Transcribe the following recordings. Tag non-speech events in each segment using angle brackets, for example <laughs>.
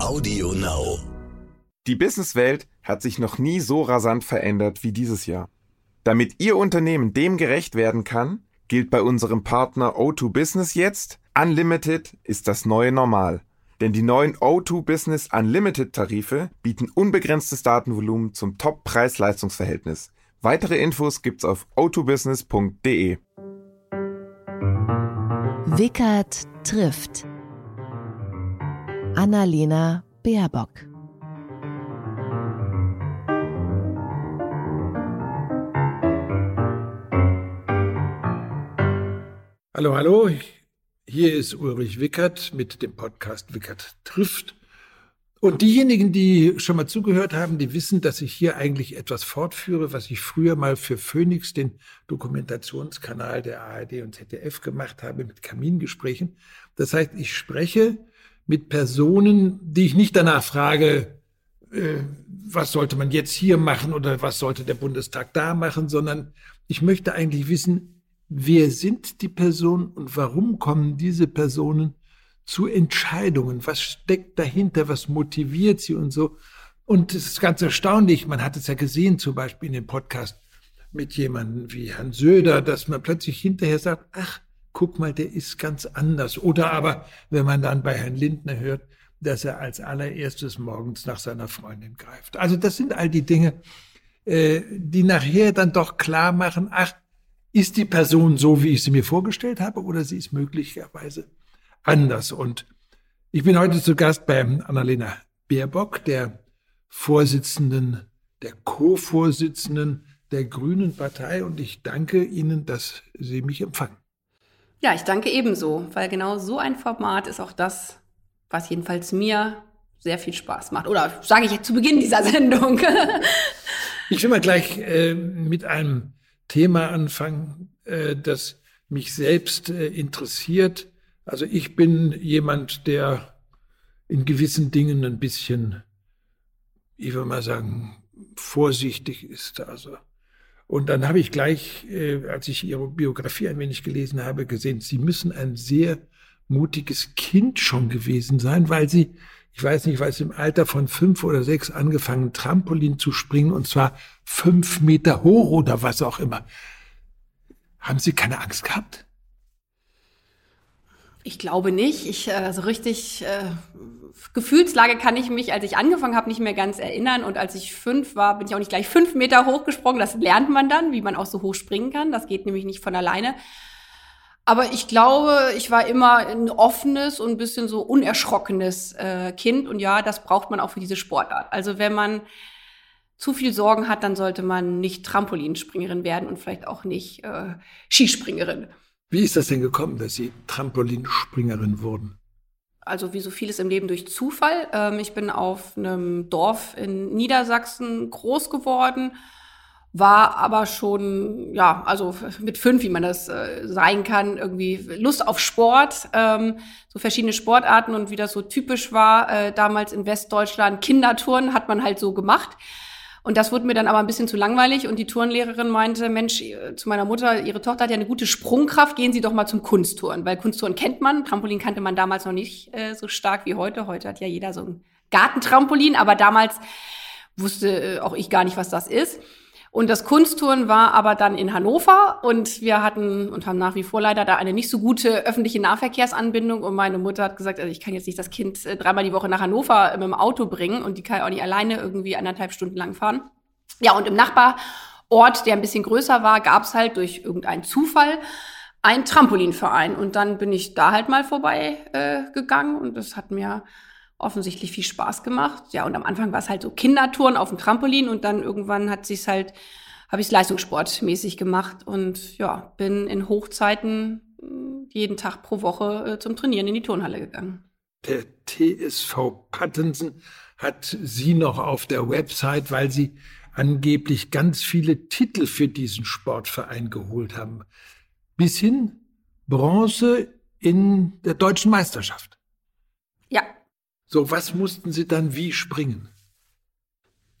Audio Now. Die Businesswelt hat sich noch nie so rasant verändert wie dieses Jahr. Damit Ihr Unternehmen dem gerecht werden kann, gilt bei unserem Partner O2 Business jetzt, Unlimited ist das neue Normal. Denn die neuen O2 Business Unlimited Tarife bieten unbegrenztes Datenvolumen zum Top-Preis-Leistungsverhältnis. Weitere Infos gibt's auf o2business.de. Wickert trifft. Annalena Baerbock. Hallo, hallo. Hier ist Ulrich Wickert mit dem Podcast Wickert trifft. Und diejenigen, die schon mal zugehört haben, die wissen, dass ich hier eigentlich etwas fortführe, was ich früher mal für Phoenix, den Dokumentationskanal der ARD und ZDF gemacht habe, mit Kamingesprächen. Das heißt, ich spreche mit Personen, die ich nicht danach frage, äh, was sollte man jetzt hier machen oder was sollte der Bundestag da machen, sondern ich möchte eigentlich wissen, wer sind die Personen und warum kommen diese Personen zu Entscheidungen? Was steckt dahinter? Was motiviert sie und so? Und es ist ganz erstaunlich, man hat es ja gesehen, zum Beispiel in dem Podcast mit jemandem wie Herrn Söder, dass man plötzlich hinterher sagt, ach, guck mal, der ist ganz anders. Oder aber, wenn man dann bei Herrn Lindner hört, dass er als allererstes morgens nach seiner Freundin greift. Also das sind all die Dinge, äh, die nachher dann doch klar machen, ach, ist die Person so, wie ich sie mir vorgestellt habe, oder sie ist möglicherweise anders. Und ich bin heute zu Gast bei Annalena Baerbock, der Vorsitzenden, der Co-Vorsitzenden der Grünen Partei. Und ich danke Ihnen, dass Sie mich empfangen. Ja, ich danke ebenso, weil genau so ein Format ist auch das, was jedenfalls mir sehr viel Spaß macht. Oder sage ich jetzt zu Beginn dieser <laughs> Sendung. <laughs> ich will mal gleich äh, mit einem Thema anfangen, äh, das mich selbst äh, interessiert. Also ich bin jemand, der in gewissen Dingen ein bisschen, ich würde mal sagen, vorsichtig ist. Also und dann habe ich gleich, äh, als ich Ihre Biografie ein wenig gelesen habe, gesehen, Sie müssen ein sehr mutiges Kind schon gewesen sein, weil Sie, ich weiß nicht, Sie im Alter von fünf oder sechs angefangen, Trampolin zu springen und zwar fünf Meter hoch oder was auch immer. Haben Sie keine Angst gehabt? Ich glaube nicht. Ich äh, so richtig äh, Gefühlslage kann ich mich, als ich angefangen habe, nicht mehr ganz erinnern. Und als ich fünf war, bin ich auch nicht gleich fünf Meter hochgesprungen. Das lernt man dann, wie man auch so hoch springen kann. Das geht nämlich nicht von alleine. Aber ich glaube, ich war immer ein offenes und ein bisschen so unerschrockenes äh, Kind. Und ja, das braucht man auch für diese Sportart. Also wenn man zu viel Sorgen hat, dann sollte man nicht Trampolinspringerin werden und vielleicht auch nicht äh, Skispringerin. Wie ist das denn gekommen, dass Sie Trampolinspringerin wurden? Also wie so vieles im Leben durch Zufall. Ähm, ich bin auf einem Dorf in Niedersachsen groß geworden, war aber schon, ja, also mit fünf, wie man das äh, sein kann, irgendwie Lust auf Sport, ähm, so verschiedene Sportarten und wie das so typisch war, äh, damals in Westdeutschland, Kindertouren hat man halt so gemacht. Und das wurde mir dann aber ein bisschen zu langweilig und die Turnlehrerin meinte, Mensch, äh, zu meiner Mutter, ihre Tochter hat ja eine gute Sprungkraft, gehen Sie doch mal zum Kunsttouren, weil Kunsttouren kennt man, Trampolin kannte man damals noch nicht äh, so stark wie heute. Heute hat ja jeder so ein Gartentrampolin, aber damals wusste äh, auch ich gar nicht, was das ist. Und das Kunsttouren war aber dann in Hannover und wir hatten und haben nach wie vor leider da eine nicht so gute öffentliche Nahverkehrsanbindung und meine Mutter hat gesagt, also ich kann jetzt nicht das Kind äh, dreimal die Woche nach Hannover mit dem Auto bringen und die kann auch nicht alleine irgendwie anderthalb Stunden lang fahren. Ja, und im Nachbarort, der ein bisschen größer war, gab es halt durch irgendeinen Zufall einen Trampolinverein und dann bin ich da halt mal vorbei äh, gegangen und das hat mir offensichtlich viel Spaß gemacht. Ja, und am Anfang war es halt so Kindertouren auf dem Trampolin und dann irgendwann hat sich's halt, habe ich es leistungssportmäßig gemacht und ja, bin in Hochzeiten hm, jeden Tag pro Woche äh, zum Trainieren in die Turnhalle gegangen. Der TSV Pattensen hat Sie noch auf der Website, weil Sie angeblich ganz viele Titel für diesen Sportverein geholt haben. Bis hin Bronze in der deutschen Meisterschaft. So, was mussten Sie dann wie springen?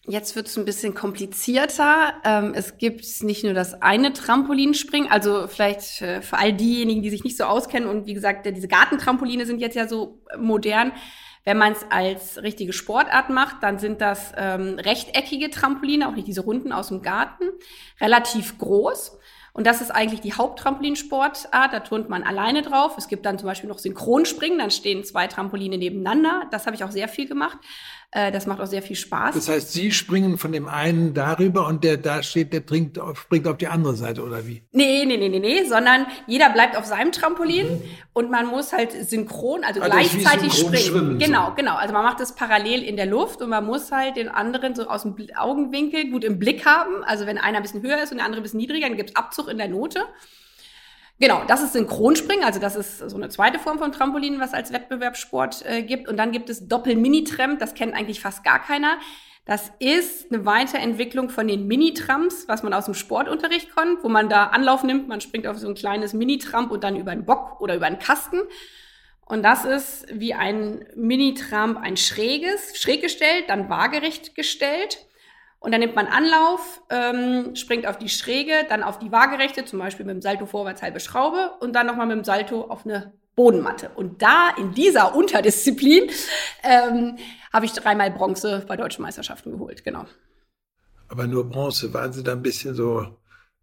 Jetzt wird es ein bisschen komplizierter. Ähm, es gibt nicht nur das eine Trampolinspringen, also vielleicht äh, für all diejenigen, die sich nicht so auskennen und wie gesagt, diese Gartentrampoline sind jetzt ja so modern. Wenn man es als richtige Sportart macht, dann sind das ähm, rechteckige Trampoline, auch nicht diese runden aus dem Garten, relativ groß. Und das ist eigentlich die Haupttrampolinsportart. Da turnt man alleine drauf. Es gibt dann zum Beispiel noch Synchronspringen. Dann stehen zwei Trampoline nebeneinander. Das habe ich auch sehr viel gemacht. Äh, das macht auch sehr viel Spaß. Das heißt, Sie springen von dem einen darüber und der da steht, der trinkt, springt auf die andere Seite oder wie? Nee, nee, nee, nee, nee, sondern jeder bleibt auf seinem Trampolin mhm. und man muss halt synchron, also, also gleichzeitig springen. Schwimmen, genau, so. genau. Also man macht das parallel in der Luft und man muss halt den anderen so aus dem Augenwinkel gut im Blick haben. Also wenn einer ein bisschen höher ist und der andere ein bisschen niedriger, dann gibt's Abzug in der Note. Genau, das ist Synchronspringen, also das ist so eine zweite Form von Trampolin, was als Wettbewerbssport äh, gibt. Und dann gibt es Doppel-Mini-Tramp, das kennt eigentlich fast gar keiner. Das ist eine Weiterentwicklung von den Mini-Trams, was man aus dem Sportunterricht kennt, wo man da Anlauf nimmt, man springt auf so ein kleines Mini-Tramp und dann über einen Bock oder über einen Kasten. Und das ist wie ein Mini-Tramp ein schräges, schräg gestellt, dann waagerecht gestellt. Und dann nimmt man Anlauf, ähm, springt auf die Schräge, dann auf die Waagerechte, zum Beispiel mit dem Salto vorwärts halbe Schraube und dann nochmal mit dem Salto auf eine Bodenmatte. Und da in dieser Unterdisziplin ähm, habe ich dreimal Bronze bei deutschen Meisterschaften geholt, genau. Aber nur Bronze, waren Sie da ein bisschen so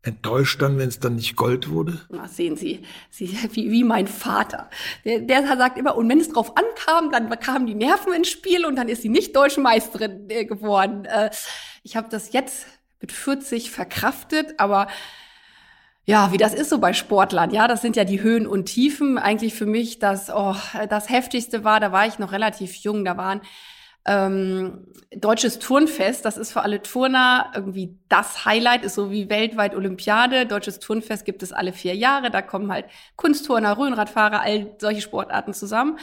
enttäuscht dann, wenn es dann nicht Gold wurde? Na, sehen Sie, Sie wie, wie mein Vater. Der, der sagt immer, und wenn es drauf ankam, dann kamen die Nerven ins Spiel und dann ist sie nicht deutsche Meisterin äh, geworden. Äh, ich habe das jetzt mit 40 verkraftet, aber ja, wie das ist so bei Sportlern, ja, das sind ja die Höhen und Tiefen. Eigentlich für mich das, oh, das heftigste war, da war ich noch relativ jung, da waren ähm, deutsches Turnfest, das ist für alle Turner irgendwie das Highlight, ist so wie weltweit Olympiade. Deutsches Turnfest gibt es alle vier Jahre. Da kommen halt Kunstturner, Röhnradfahrer, all solche Sportarten zusammen.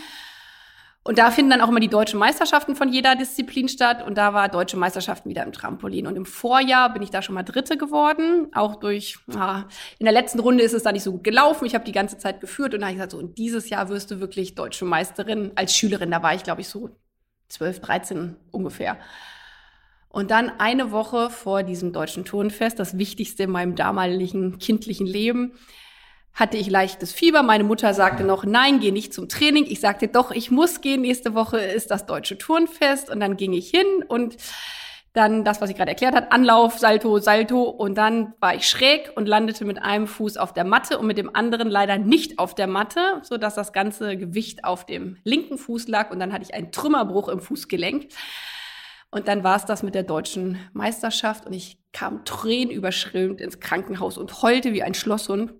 Und da finden dann auch immer die deutschen Meisterschaften von jeder Disziplin statt. Und da war deutsche Meisterschaften wieder im Trampolin. Und im Vorjahr bin ich da schon mal Dritte geworden. Auch durch, ja, in der letzten Runde ist es da nicht so gut gelaufen. Ich habe die ganze Zeit geführt und da habe ich gesagt, so, und dieses Jahr wirst du wirklich deutsche Meisterin als Schülerin. Da war ich, glaube ich, so 12, 13 ungefähr. Und dann eine Woche vor diesem deutschen Turnfest, das wichtigste in meinem damaligen kindlichen Leben, hatte ich leichtes Fieber. Meine Mutter sagte noch, nein, geh nicht zum Training. Ich sagte, doch, ich muss gehen. Nächste Woche ist das deutsche Turnfest. Und dann ging ich hin und dann das, was ich gerade erklärt hat, Anlauf, Salto, Salto. Und dann war ich schräg und landete mit einem Fuß auf der Matte und mit dem anderen leider nicht auf der Matte, so dass das ganze Gewicht auf dem linken Fuß lag. Und dann hatte ich einen Trümmerbruch im Fußgelenk. Und dann war es das mit der deutschen Meisterschaft und ich kam tränenüberschrillend ins Krankenhaus und heulte wie ein Schlosshund.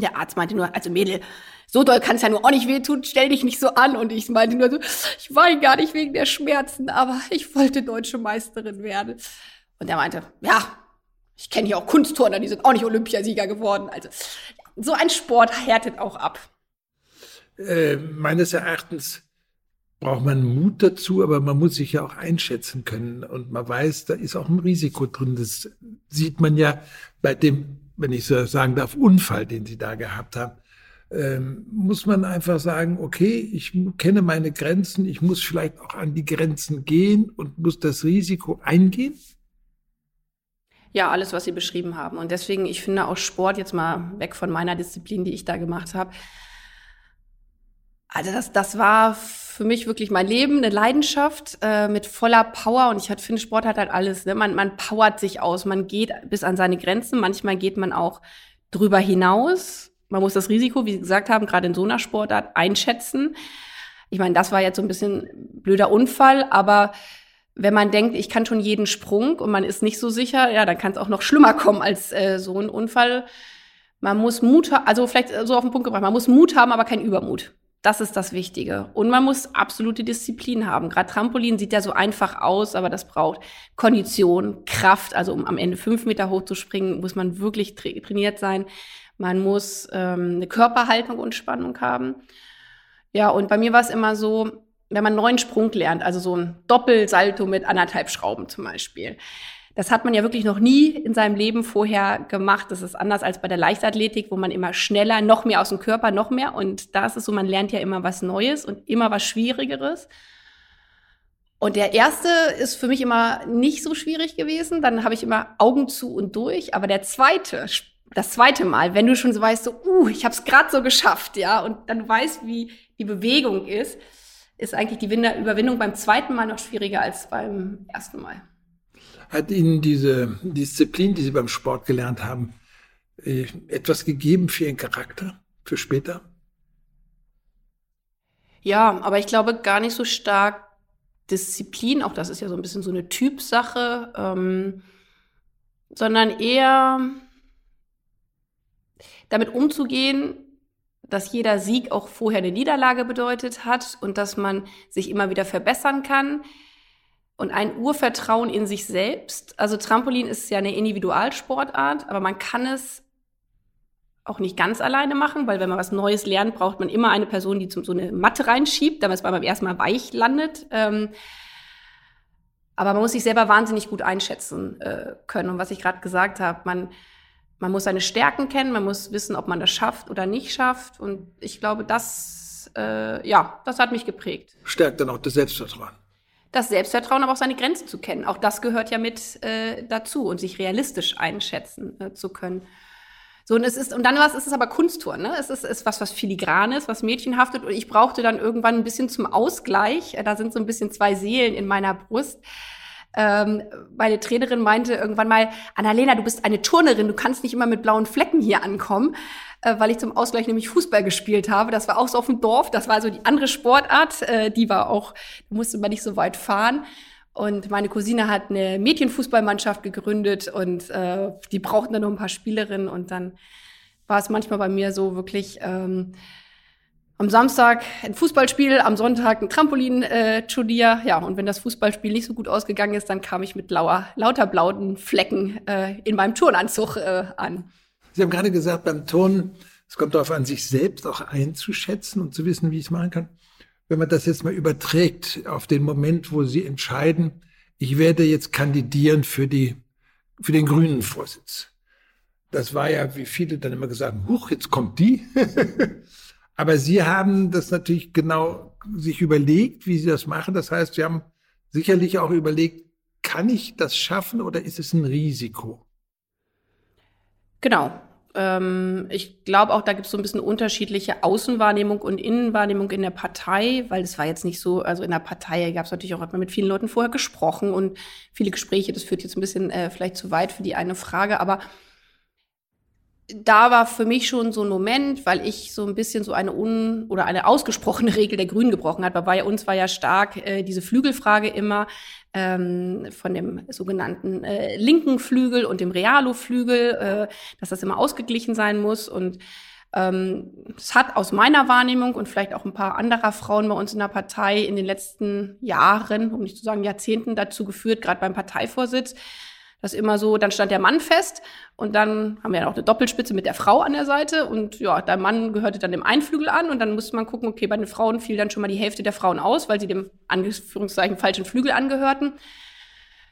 Der Arzt meinte nur, also Mädel, so doll kann es ja nur auch nicht wehtun, stell dich nicht so an. Und ich meinte nur so, ich weine gar nicht wegen der Schmerzen, aber ich wollte deutsche Meisterin werden. Und er meinte, ja, ich kenne hier auch Kunstturner, die sind auch nicht Olympiasieger geworden. Also so ein Sport härtet auch ab. Äh, meines Erachtens braucht man Mut dazu, aber man muss sich ja auch einschätzen können. Und man weiß, da ist auch ein Risiko drin. Das sieht man ja bei dem, wenn ich so sagen darf, Unfall, den Sie da gehabt haben ähm, muss man einfach sagen, okay, ich kenne meine Grenzen, ich muss vielleicht auch an die Grenzen gehen und muss das Risiko eingehen? Ja, alles, was Sie beschrieben haben. Und deswegen, ich finde auch Sport jetzt mal weg von meiner Disziplin, die ich da gemacht habe. Also das, das war für mich wirklich mein Leben, eine Leidenschaft äh, mit voller Power. Und ich finde, Sport hat halt alles. Ne? Man, man powert sich aus, man geht bis an seine Grenzen. Manchmal geht man auch drüber hinaus man muss das Risiko, wie Sie gesagt haben, gerade in so einer Sportart einschätzen. Ich meine, das war jetzt so ein bisschen blöder Unfall, aber wenn man denkt, ich kann schon jeden Sprung und man ist nicht so sicher, ja, dann kann es auch noch schlimmer kommen als äh, so ein Unfall. Man muss Mut, also vielleicht so auf den Punkt gebracht, man muss Mut haben, aber kein Übermut. Das ist das Wichtige. Und man muss absolute Disziplin haben. Gerade Trampolin sieht ja so einfach aus, aber das braucht Kondition, Kraft. Also um am Ende fünf Meter hoch zu springen, muss man wirklich trainiert sein. Man muss ähm, eine Körperhaltung und Spannung haben. Ja, und bei mir war es immer so, wenn man einen neuen Sprung lernt, also so ein Doppelsalto mit anderthalb Schrauben zum Beispiel. Das hat man ja wirklich noch nie in seinem Leben vorher gemacht. Das ist anders als bei der Leichtathletik, wo man immer schneller, noch mehr aus dem Körper, noch mehr. Und da ist es so, man lernt ja immer was Neues und immer was Schwierigeres. Und der erste ist für mich immer nicht so schwierig gewesen. Dann habe ich immer Augen zu und durch. Aber der zweite das zweite Mal, wenn du schon so weißt, so, uh, ich habe es gerade so geschafft, ja, und dann weißt, wie die Bewegung ist, ist eigentlich die Überwindung beim zweiten Mal noch schwieriger als beim ersten Mal. Hat Ihnen diese Disziplin, die Sie beim Sport gelernt haben, äh, etwas gegeben für Ihren Charakter, für später? Ja, aber ich glaube gar nicht so stark Disziplin, auch das ist ja so ein bisschen so eine Typsache, ähm, sondern eher damit umzugehen, dass jeder Sieg auch vorher eine Niederlage bedeutet hat und dass man sich immer wieder verbessern kann. Und ein Urvertrauen in sich selbst. Also Trampolin ist ja eine Individualsportart, aber man kann es auch nicht ganz alleine machen, weil wenn man was Neues lernt, braucht man immer eine Person, die zum, so eine Matte reinschiebt, damit es beim ersten Mal weich landet. Ähm, aber man muss sich selber wahnsinnig gut einschätzen äh, können. Und was ich gerade gesagt habe, man, man muss seine Stärken kennen, man muss wissen, ob man das schafft oder nicht schafft. Und ich glaube, das, äh, ja, das hat mich geprägt. Stärkt dann auch das Selbstvertrauen. Das Selbstvertrauen, aber auch seine Grenzen zu kennen. Auch das gehört ja mit äh, dazu und sich realistisch einschätzen äh, zu können. So, und es ist, und dann was, ist es aber Kunstturnen, ne? Es ist, ist was, was filigranes, was mädchenhaftet. Und ich brauchte dann irgendwann ein bisschen zum Ausgleich. Da sind so ein bisschen zwei Seelen in meiner Brust. Ähm, meine Trainerin meinte irgendwann mal, Annalena, du bist eine Turnerin, du kannst nicht immer mit blauen Flecken hier ankommen, äh, weil ich zum Ausgleich nämlich Fußball gespielt habe. Das war auch so auf dem Dorf, das war so die andere Sportart, äh, die war auch, da musste man nicht so weit fahren. Und meine Cousine hat eine Mädchenfußballmannschaft gegründet und äh, die brauchten dann noch ein paar Spielerinnen. Und dann war es manchmal bei mir so wirklich ähm, am Samstag ein Fußballspiel, am Sonntag ein Trampolin-Turnier. Äh, ja, und wenn das Fußballspiel nicht so gut ausgegangen ist, dann kam ich mit blauer, lauter blauen Flecken äh, in meinem Turnanzug äh, an. Sie haben gerade gesagt, beim Turnen, es kommt darauf an, sich selbst auch einzuschätzen und zu wissen, wie ich es machen kann wenn man das jetzt mal überträgt auf den Moment, wo Sie entscheiden, ich werde jetzt kandidieren für die, für den grünen Vorsitz. Das war ja, wie viele dann immer gesagt haben, huch, jetzt kommt die. <laughs> Aber Sie haben das natürlich genau sich überlegt, wie Sie das machen. Das heißt, Sie haben sicherlich auch überlegt, kann ich das schaffen oder ist es ein Risiko? Genau. Ähm, ich glaube auch, da gibt es so ein bisschen unterschiedliche Außenwahrnehmung und Innenwahrnehmung in der Partei, weil es war jetzt nicht so, also in der Partei gab es natürlich auch, hat man mit vielen Leuten vorher gesprochen und viele Gespräche, das führt jetzt ein bisschen äh, vielleicht zu weit für die eine Frage, aber da war für mich schon so ein Moment, weil ich so ein bisschen so eine un oder eine ausgesprochene <laughs> Regel der Grünen gebrochen hat. Bei uns war ja stark äh, diese Flügelfrage immer ähm, von dem sogenannten äh, linken Flügel und dem Realo-Flügel, äh, dass das immer ausgeglichen sein muss. Und ähm, es hat aus meiner Wahrnehmung und vielleicht auch ein paar anderer Frauen bei uns in der Partei in den letzten Jahren, um nicht zu sagen Jahrzehnten, dazu geführt, gerade beim Parteivorsitz, das immer so, dann stand der Mann fest und dann haben wir ja auch eine Doppelspitze mit der Frau an der Seite und ja, der Mann gehörte dann dem Einflügel an und dann musste man gucken, okay, bei den Frauen fiel dann schon mal die Hälfte der Frauen aus, weil sie dem Anführungszeichen falschen Flügel angehörten.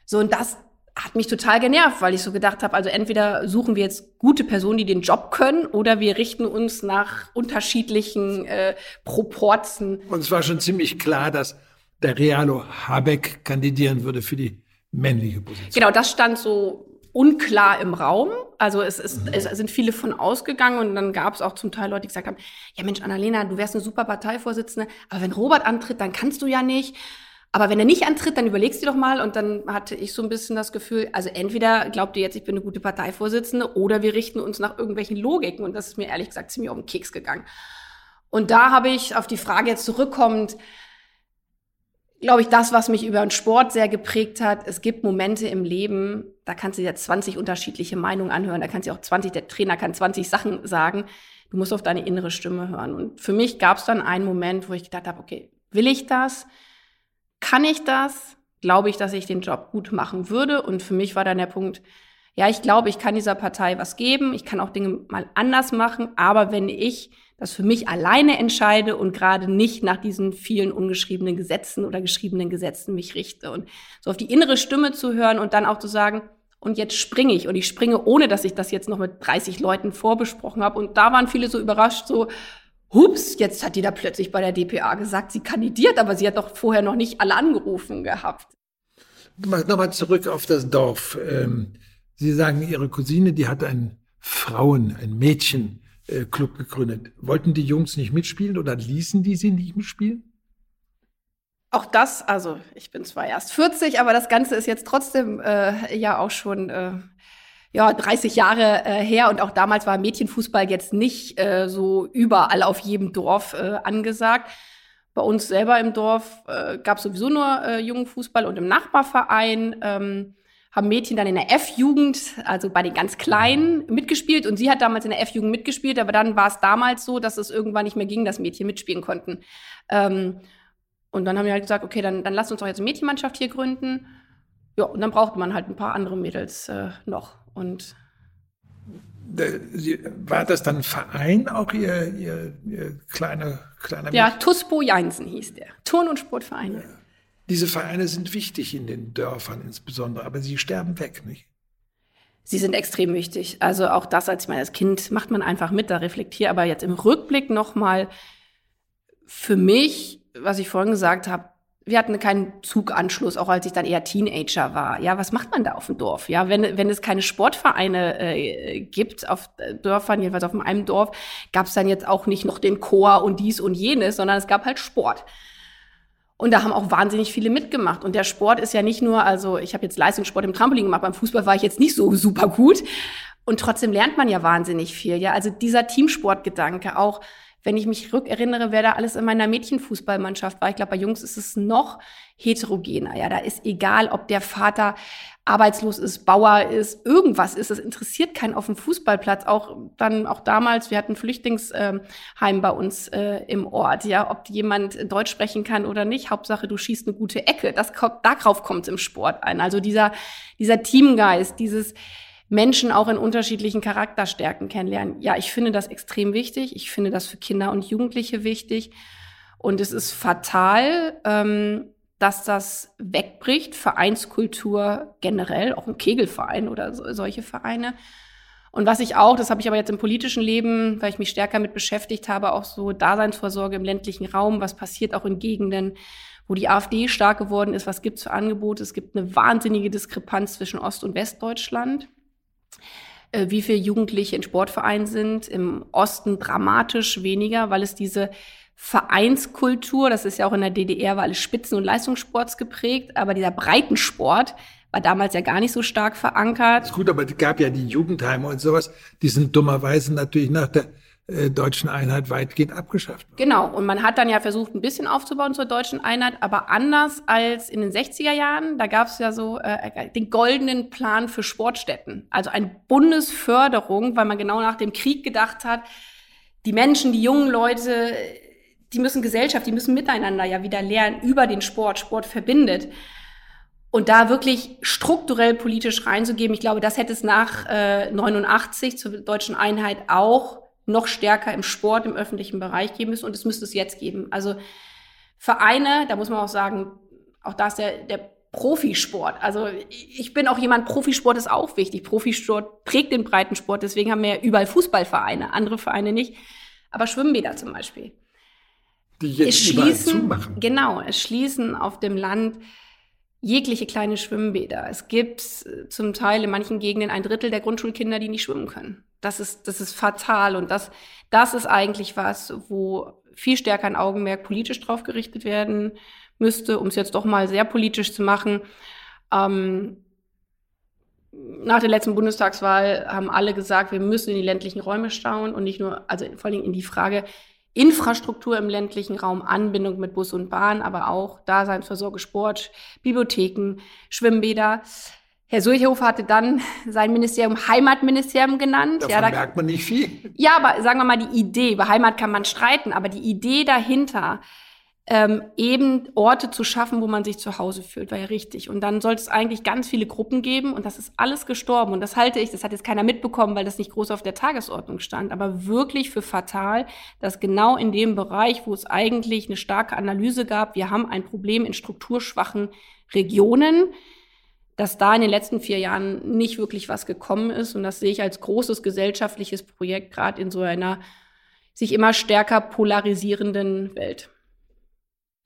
So und das hat mich total genervt, weil ich so gedacht habe, also entweder suchen wir jetzt gute Personen, die den Job können, oder wir richten uns nach unterschiedlichen äh, Proporzen. Und es war schon ziemlich klar, dass der Realo Habeck kandidieren würde für die männliche Position. Genau, das stand so unklar im Raum. Also es, ist, mhm. es sind viele von ausgegangen und dann gab es auch zum Teil Leute, die gesagt haben, ja Mensch, Annalena, du wärst eine super Parteivorsitzende, aber wenn Robert antritt, dann kannst du ja nicht. Aber wenn er nicht antritt, dann überlegst du doch mal. Und dann hatte ich so ein bisschen das Gefühl, also entweder glaubt ihr jetzt, ich bin eine gute Parteivorsitzende, oder wir richten uns nach irgendwelchen Logiken. Und das ist mir ehrlich gesagt ziemlich auf den Keks gegangen. Und da habe ich auf die Frage jetzt zurückkommend, glaube ich, das, was mich über den Sport sehr geprägt hat. Es gibt Momente im Leben, da kannst du dir 20 unterschiedliche Meinungen anhören. Da kannst du auch 20, der Trainer kann 20 Sachen sagen. Du musst auf deine innere Stimme hören. Und für mich gab es dann einen Moment, wo ich gedacht habe, okay, will ich das? Kann ich das? Glaube ich, dass ich den Job gut machen würde? Und für mich war dann der Punkt, ja, ich glaube, ich kann dieser Partei was geben. Ich kann auch Dinge mal anders machen. Aber wenn ich das für mich alleine entscheide und gerade nicht nach diesen vielen ungeschriebenen Gesetzen oder geschriebenen Gesetzen mich richte. Und so auf die innere Stimme zu hören und dann auch zu sagen, und jetzt springe ich. Und ich springe, ohne dass ich das jetzt noch mit 30 Leuten vorbesprochen habe. Und da waren viele so überrascht, so, hups, jetzt hat die da plötzlich bei der DPA gesagt, sie kandidiert, aber sie hat doch vorher noch nicht alle angerufen gehabt. Nochmal zurück auf das Dorf. Ähm, sie sagen, Ihre Cousine, die hat ein Frauen, ein Mädchen äh, Club gegründet. Wollten die Jungs nicht mitspielen oder ließen die sie nicht mitspielen? Auch das, also ich bin zwar erst 40, aber das Ganze ist jetzt trotzdem äh, ja auch schon äh, ja 30 Jahre äh, her und auch damals war Mädchenfußball jetzt nicht äh, so überall auf jedem Dorf äh, angesagt. Bei uns selber im Dorf äh, gab es sowieso nur äh, Jungenfußball und im Nachbarverein ähm, haben Mädchen dann in der F-Jugend, also bei den ganz Kleinen, mitgespielt. Und sie hat damals in der F-Jugend mitgespielt, aber dann war es damals so, dass es irgendwann nicht mehr ging, dass Mädchen mitspielen konnten. Ähm, und dann haben wir halt gesagt, okay, dann, dann lasst uns doch jetzt eine Mädchenmannschaft hier gründen. Ja, und dann braucht man halt ein paar andere Mädels äh, noch. Und war das dann Verein auch ihr, ihr, ihr kleiner kleiner Ja, Tuspo Jeinsen hieß der. Turn- und Sportverein. Ja. Diese Vereine sind wichtig in den Dörfern insbesondere, aber sie sterben weg, nicht? Sie sind extrem wichtig. Also auch das als ich meine, als Kind macht man einfach mit, da reflektiere. Aber jetzt im Rückblick nochmal für mich, was ich vorhin gesagt habe, wir hatten keinen Zuganschluss, auch als ich dann eher Teenager war. Ja, was macht man da auf dem Dorf? Ja, wenn, wenn es keine Sportvereine äh, gibt auf Dörfern, jedenfalls auf einem Dorf, gab es dann jetzt auch nicht noch den Chor und dies und jenes, sondern es gab halt Sport. Und da haben auch wahnsinnig viele mitgemacht. Und der Sport ist ja nicht nur, also ich habe jetzt Leistungssport im Trampolin gemacht, beim Fußball war ich jetzt nicht so <laughs> super gut. Und trotzdem lernt man ja wahnsinnig viel. Ja, also dieser Teamsportgedanke auch wenn ich mich rückerinnere, wer da alles in meiner Mädchenfußballmannschaft war. Ich glaube, bei Jungs ist es noch heterogener. Ja, da ist egal, ob der Vater arbeitslos ist, Bauer ist, irgendwas ist. Das interessiert keinen auf dem Fußballplatz. Auch dann, auch damals, wir hatten Flüchtlingsheim bei uns äh, im Ort. Ja, ob jemand Deutsch sprechen kann oder nicht. Hauptsache, du schießt eine gute Ecke. Das kommt, darauf kommt im Sport ein. Also dieser, dieser Teamgeist, dieses, Menschen auch in unterschiedlichen Charakterstärken kennenlernen. Ja, ich finde das extrem wichtig. Ich finde das für Kinder und Jugendliche wichtig. Und es ist fatal, ähm, dass das wegbricht, Vereinskultur generell, auch ein Kegelverein oder so, solche Vereine. Und was ich auch, das habe ich aber jetzt im politischen Leben, weil ich mich stärker mit beschäftigt habe, auch so Daseinsvorsorge im ländlichen Raum, was passiert auch in Gegenden, wo die AfD stark geworden ist, was gibt es für Angebote? Es gibt eine wahnsinnige Diskrepanz zwischen Ost- und Westdeutschland. Äh, wie viele Jugendliche in Sportvereinen sind. Im Osten dramatisch weniger, weil es diese Vereinskultur, das ist ja auch in der DDR, war alles Spitzen- und Leistungssports geprägt, aber dieser Breitensport war damals ja gar nicht so stark verankert. Ist gut, aber es gab ja die Jugendheime und sowas, die sind dummerweise natürlich nach der äh, deutschen Einheit weitgehend abgeschafft. Genau, und man hat dann ja versucht, ein bisschen aufzubauen zur deutschen Einheit, aber anders als in den 60er Jahren, da gab es ja so äh, den goldenen Plan für Sportstätten, also eine Bundesförderung, weil man genau nach dem Krieg gedacht hat, die Menschen, die jungen Leute, die müssen Gesellschaft, die müssen miteinander ja wieder lernen über den Sport. Sport verbindet. Und da wirklich strukturell politisch reinzugeben, ich glaube, das hätte es nach äh, 89 zur deutschen Einheit auch noch stärker im Sport, im öffentlichen Bereich geben müssen. Und es müsste es jetzt geben. Also Vereine, da muss man auch sagen, auch da ist der, der Profisport. Also ich bin auch jemand, Profisport ist auch wichtig. Profisport prägt den Breitensport. Deswegen haben wir ja überall Fußballvereine, andere Vereine nicht. Aber Schwimmbäder zum Beispiel. Die jetzt es schließen, zumachen. Genau, es schließen auf dem Land jegliche kleine Schwimmbäder. Es gibt zum Teil in manchen Gegenden ein Drittel der Grundschulkinder, die nicht schwimmen können. Das ist, das ist fatal und das, das ist eigentlich was, wo viel stärker ein Augenmerk politisch drauf gerichtet werden müsste, um es jetzt doch mal sehr politisch zu machen. Ähm, nach der letzten Bundestagswahl haben alle gesagt, wir müssen in die ländlichen Räume schauen und nicht nur, also vor allem in die Frage Infrastruktur im ländlichen Raum, Anbindung mit Bus und Bahn, aber auch Daseinsvorsorge, Sport, Bibliotheken, Schwimmbäder. Herr Sulchhofer hatte dann sein Ministerium Heimatministerium genannt. Davon ja, da merkt man nicht viel. Ja, aber sagen wir mal die Idee, über Heimat kann man streiten, aber die Idee dahinter, ähm, eben Orte zu schaffen, wo man sich zu Hause fühlt, war ja richtig. Und dann sollte es eigentlich ganz viele Gruppen geben und das ist alles gestorben. Und das halte ich, das hat jetzt keiner mitbekommen, weil das nicht groß auf der Tagesordnung stand, aber wirklich für fatal, dass genau in dem Bereich, wo es eigentlich eine starke Analyse gab, wir haben ein Problem in strukturschwachen Regionen, dass da in den letzten vier Jahren nicht wirklich was gekommen ist. Und das sehe ich als großes gesellschaftliches Projekt, gerade in so einer sich immer stärker polarisierenden Welt.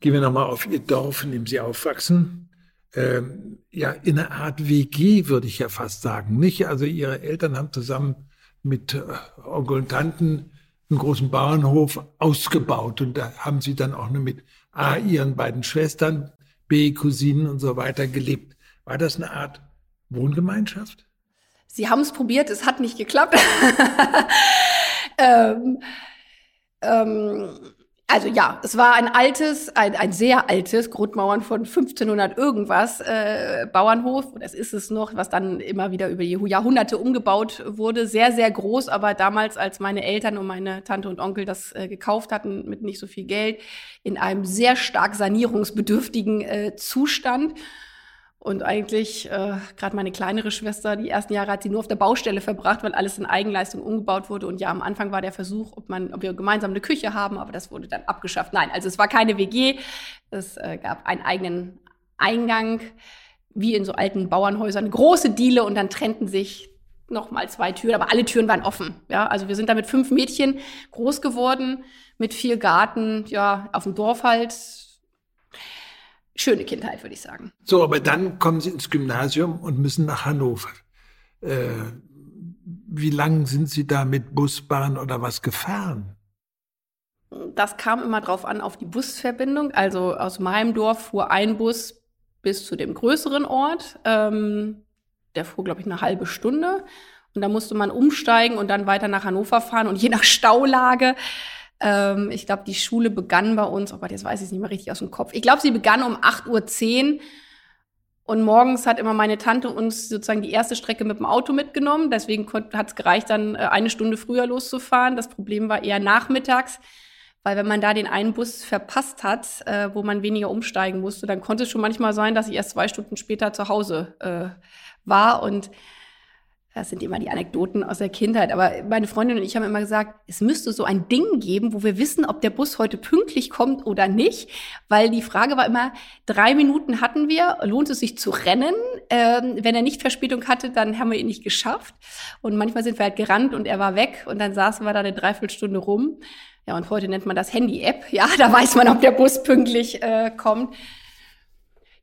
Gehen wir nochmal auf Ihr Dorf, in dem Sie aufwachsen. Ähm, ja, in einer Art WG würde ich ja fast sagen, nicht? Also Ihre Eltern haben zusammen mit äh, Onkel und Tanten einen großen Bauernhof ausgebaut und da haben Sie dann auch nur mit A, ihren beiden Schwestern, B, Cousinen und so weiter gelebt. War das eine Art Wohngemeinschaft? Sie haben es probiert, es hat nicht geklappt. <laughs> ähm, ähm, also ja, es war ein altes, ein, ein sehr altes, Grundmauern von 1500 irgendwas, äh, Bauernhof, das ist es noch, was dann immer wieder über die Jahrhunderte umgebaut wurde. Sehr, sehr groß, aber damals, als meine Eltern und meine Tante und Onkel das äh, gekauft hatten, mit nicht so viel Geld, in einem sehr stark sanierungsbedürftigen äh, Zustand. Und eigentlich, äh, gerade meine kleinere Schwester, die ersten Jahre hat sie nur auf der Baustelle verbracht, weil alles in Eigenleistung umgebaut wurde. Und ja, am Anfang war der Versuch, ob, man, ob wir gemeinsam eine Küche haben, aber das wurde dann abgeschafft. Nein, also es war keine WG. Es äh, gab einen eigenen Eingang, wie in so alten Bauernhäusern, große Diele und dann trennten sich noch mal zwei Türen, aber alle Türen waren offen. Ja, also wir sind da mit fünf Mädchen groß geworden, mit viel Garten, ja, auf dem Dorf halt, schöne Kindheit, würde ich sagen. So, aber dann kommen Sie ins Gymnasium und müssen nach Hannover. Äh, wie lang sind Sie da mit Bus, Bahn oder was gefahren? Das kam immer drauf an, auf die Busverbindung. Also aus meinem Dorf fuhr ein Bus bis zu dem größeren Ort. Ähm, der fuhr, glaube ich, eine halbe Stunde. Und da musste man umsteigen und dann weiter nach Hannover fahren. Und je nach Staulage ähm, ich glaube, die Schule begann bei uns, oh Gott, jetzt weiß ich es nicht mehr richtig aus dem Kopf. Ich glaube, sie begann um 8.10 Uhr. Und morgens hat immer meine Tante uns sozusagen die erste Strecke mit dem Auto mitgenommen. Deswegen hat es gereicht, dann äh, eine Stunde früher loszufahren. Das Problem war eher nachmittags, weil wenn man da den einen Bus verpasst hat, äh, wo man weniger umsteigen musste, dann konnte es schon manchmal sein, dass ich erst zwei Stunden später zu Hause äh, war. Und das sind immer die Anekdoten aus der Kindheit. Aber meine Freundin und ich haben immer gesagt, es müsste so ein Ding geben, wo wir wissen, ob der Bus heute pünktlich kommt oder nicht. Weil die Frage war immer, drei Minuten hatten wir, lohnt es sich zu rennen? Ähm, wenn er nicht Verspätung hatte, dann haben wir ihn nicht geschafft. Und manchmal sind wir halt gerannt und er war weg und dann saßen wir da eine Dreiviertelstunde rum. Ja, und heute nennt man das Handy-App. <laughs> Ja, da weiß man, ob der Bus pünktlich äh, kommt.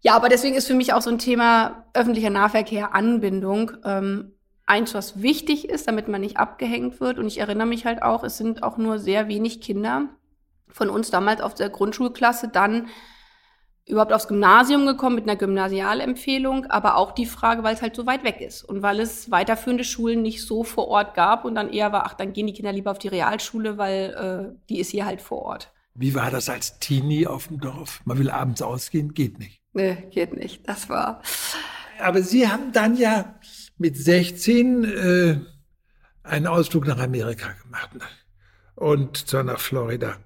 Ja, aber deswegen ist für mich auch so ein Thema öffentlicher Nahverkehr, Anbindung. Ähm, eins, was wichtig ist, damit man nicht abgehängt wird. Und ich erinnere mich halt auch, es sind auch nur sehr wenig Kinder von uns damals auf der Grundschulklasse dann überhaupt aufs Gymnasium gekommen mit einer Gymnasialempfehlung, aber auch die Frage, weil es halt so weit weg ist und weil es weiterführende Schulen nicht so vor Ort gab und dann eher war, ach, dann gehen die Kinder lieber auf die Realschule, weil äh, die ist hier halt vor Ort. Wie war das als Teenie auf dem Dorf? Man will abends ausgehen, geht nicht. Nee, geht nicht. Das war. Aber Sie haben dann ja mit 16 äh, einen Ausflug nach Amerika gemacht ne? und zwar nach Florida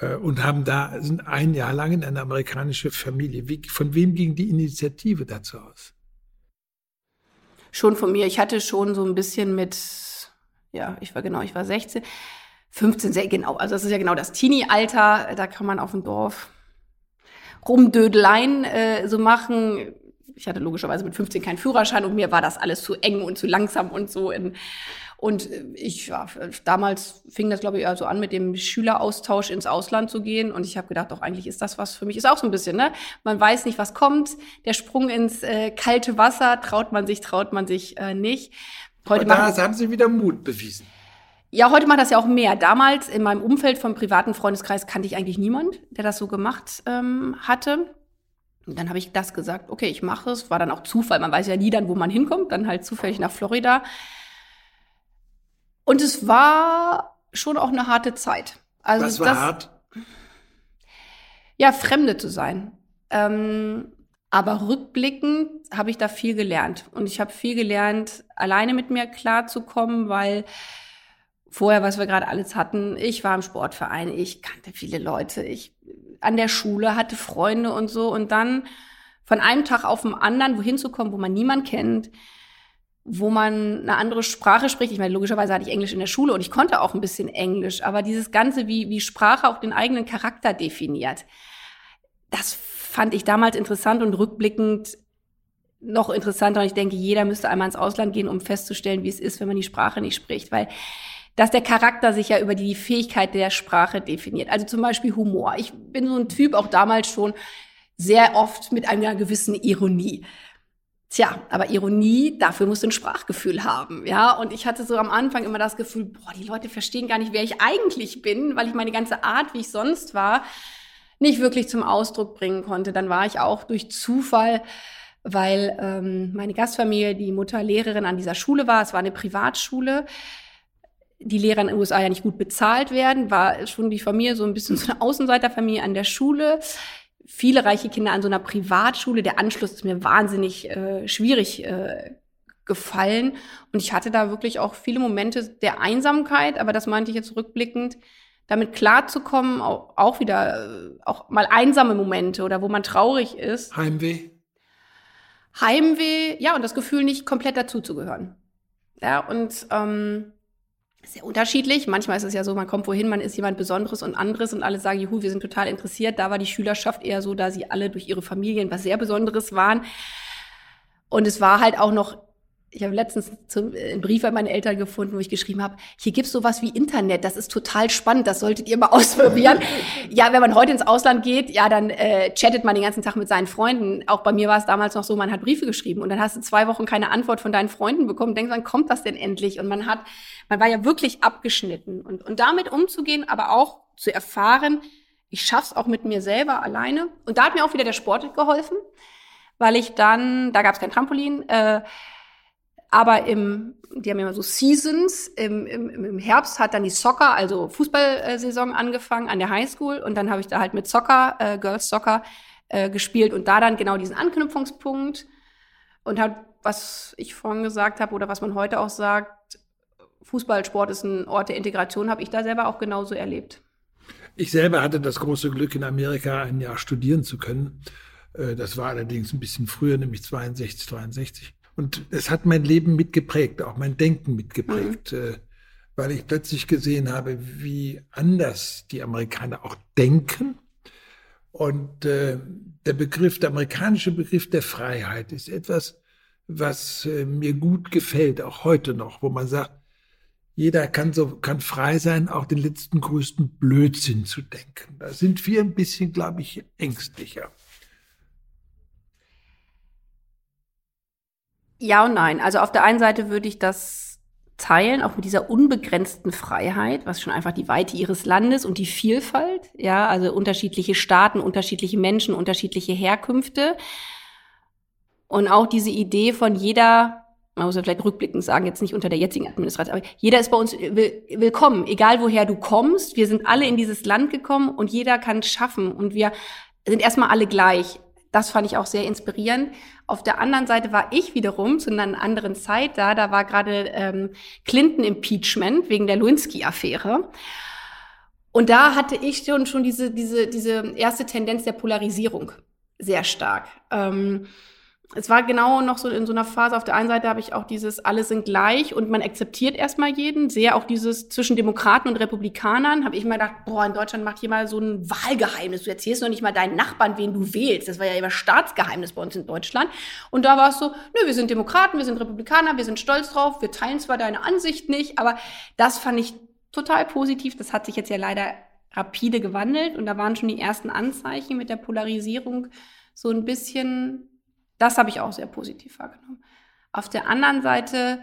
äh, und haben da sind ein Jahr lang in eine amerikanische Familie. Wie, von wem ging die Initiative dazu aus? Schon von mir. Ich hatte schon so ein bisschen mit, ja, ich war genau, ich war 16, 15, sehr genau. Also das ist ja genau das Teenie-Alter. Da kann man auf dem Dorf rumdödeleien äh, so machen ich hatte logischerweise mit 15 keinen Führerschein und mir war das alles zu eng und zu langsam und so. In, und ich ja, damals fing das, glaube ich, eher so an, mit dem Schüleraustausch ins Ausland zu gehen. Und ich habe gedacht, doch, eigentlich ist das was für mich. Ist auch so ein bisschen, ne? Man weiß nicht, was kommt. Der Sprung ins äh, kalte Wasser, traut man sich, traut man sich äh, nicht. Heute da haben Sie wieder Mut bewiesen. Ja, heute macht das ja auch mehr. Damals in meinem Umfeld vom privaten Freundeskreis kannte ich eigentlich niemand, der das so gemacht ähm, hatte. Und dann habe ich das gesagt, okay, ich mache es. War dann auch Zufall. Man weiß ja nie dann, wo man hinkommt. Dann halt zufällig nach Florida. Und es war schon auch eine harte Zeit. Also Was war das, hart? Ja, Fremde zu sein. Ähm, aber rückblickend habe ich da viel gelernt. Und ich habe viel gelernt, alleine mit mir klarzukommen, weil vorher, was wir gerade alles hatten, ich war im Sportverein, ich kannte viele Leute, ich an der Schule, hatte Freunde und so. Und dann von einem Tag auf den anderen wohin zu kommen, wo man niemand kennt, wo man eine andere Sprache spricht. Ich meine, logischerweise hatte ich Englisch in der Schule und ich konnte auch ein bisschen Englisch, aber dieses Ganze, wie, wie Sprache auch den eigenen Charakter definiert, das fand ich damals interessant und rückblickend noch interessanter. Und ich denke, jeder müsste einmal ins Ausland gehen, um festzustellen, wie es ist, wenn man die Sprache nicht spricht, weil dass der Charakter sich ja über die Fähigkeit der Sprache definiert. Also zum Beispiel Humor. Ich bin so ein Typ, auch damals schon, sehr oft mit einer gewissen Ironie. Tja, aber Ironie, dafür musst du ein Sprachgefühl haben, ja. Und ich hatte so am Anfang immer das Gefühl, boah, die Leute verstehen gar nicht, wer ich eigentlich bin, weil ich meine ganze Art, wie ich sonst war, nicht wirklich zum Ausdruck bringen konnte. Dann war ich auch durch Zufall, weil ähm, meine Gastfamilie, die Mutter Lehrerin an dieser Schule war. Es war eine Privatschule. Die Lehrer in den USA ja nicht gut bezahlt werden, war schon die Familie so ein bisschen so eine Außenseiterfamilie an der Schule. Viele reiche Kinder an so einer Privatschule. Der Anschluss ist mir wahnsinnig äh, schwierig äh, gefallen. Und ich hatte da wirklich auch viele Momente der Einsamkeit, aber das meinte ich jetzt rückblickend, damit klarzukommen, auch, auch wieder, äh, auch mal einsame Momente oder wo man traurig ist. Heimweh? Heimweh, ja, und das Gefühl, nicht komplett dazuzugehören. Ja, und ähm, sehr unterschiedlich. Manchmal ist es ja so, man kommt wohin, man ist jemand Besonderes und anderes und alle sagen, juhu, wir sind total interessiert. Da war die Schülerschaft eher so, da sie alle durch ihre Familien was sehr Besonderes waren. Und es war halt auch noch ich habe letztens zum, äh, einen Brief an meine Eltern gefunden, wo ich geschrieben habe, hier gibt's sowas wie Internet, das ist total spannend, das solltet ihr mal <laughs> ausprobieren. ja, wenn man heute ins Ausland geht, ja, dann äh, chattet man den ganzen Tag mit seinen Freunden. Auch bei mir war es damals noch so, man hat Briefe geschrieben und dann hast du zwei Wochen keine Antwort von deinen Freunden bekommen. Denkst, wann kommt das denn endlich? Und man hat, man war ja wirklich abgeschnitten. Und, und damit umzugehen, aber auch zu erfahren, ich schaff's auch mit mir selber alleine. Und da hat mir auch wieder der Sport geholfen, weil ich dann, da gab's kein Trampolin, äh, aber im, die haben immer so Seasons. Im, im, Im Herbst hat dann die Soccer, also Fußballsaison angefangen an der Highschool. Und dann habe ich da halt mit Soccer, äh, Girls Soccer, äh, gespielt und da dann genau diesen Anknüpfungspunkt und hat, was ich vorhin gesagt habe oder was man heute auch sagt, Fußballsport ist ein Ort der Integration, habe ich da selber auch genauso erlebt. Ich selber hatte das große Glück, in Amerika ein Jahr studieren zu können. Äh, das war allerdings ein bisschen früher, nämlich 62, 63. Und es hat mein Leben mitgeprägt, auch mein Denken mitgeprägt, mhm. weil ich plötzlich gesehen habe, wie anders die Amerikaner auch denken. Und äh, der Begriff, der amerikanische Begriff der Freiheit ist etwas, was äh, mir gut gefällt, auch heute noch, wo man sagt, jeder kann so, kann frei sein, auch den letzten größten Blödsinn zu denken. Da sind wir ein bisschen, glaube ich, ängstlicher. Ja und nein. Also auf der einen Seite würde ich das teilen, auch mit dieser unbegrenzten Freiheit, was schon einfach die Weite ihres Landes und die Vielfalt, ja, also unterschiedliche Staaten, unterschiedliche Menschen, unterschiedliche Herkünfte. Und auch diese Idee von jeder, man muss ja vielleicht rückblickend sagen, jetzt nicht unter der jetzigen Administration, aber jeder ist bei uns will, willkommen, egal woher du kommst. Wir sind alle in dieses Land gekommen und jeder kann es schaffen und wir sind erstmal alle gleich. Das fand ich auch sehr inspirierend. Auf der anderen Seite war ich wiederum zu einer anderen Zeit da. Da war gerade ähm, Clinton Impeachment wegen der Lewinsky-Affäre. Und da hatte ich schon, schon diese, diese, diese erste Tendenz der Polarisierung sehr stark. Ähm, es war genau noch so in so einer Phase. Auf der einen Seite habe ich auch dieses, alle sind gleich und man akzeptiert erstmal jeden. Sehr auch dieses zwischen Demokraten und Republikanern. Habe ich immer gedacht, boah, in Deutschland macht jemand so ein Wahlgeheimnis. Du erzählst noch nicht mal deinen Nachbarn, wen du wählst. Das war ja immer Staatsgeheimnis bei uns in Deutschland. Und da war es so, nö, wir sind Demokraten, wir sind Republikaner, wir sind stolz drauf. Wir teilen zwar deine Ansicht nicht, aber das fand ich total positiv. Das hat sich jetzt ja leider rapide gewandelt und da waren schon die ersten Anzeichen mit der Polarisierung so ein bisschen das habe ich auch sehr positiv wahrgenommen. Auf der anderen Seite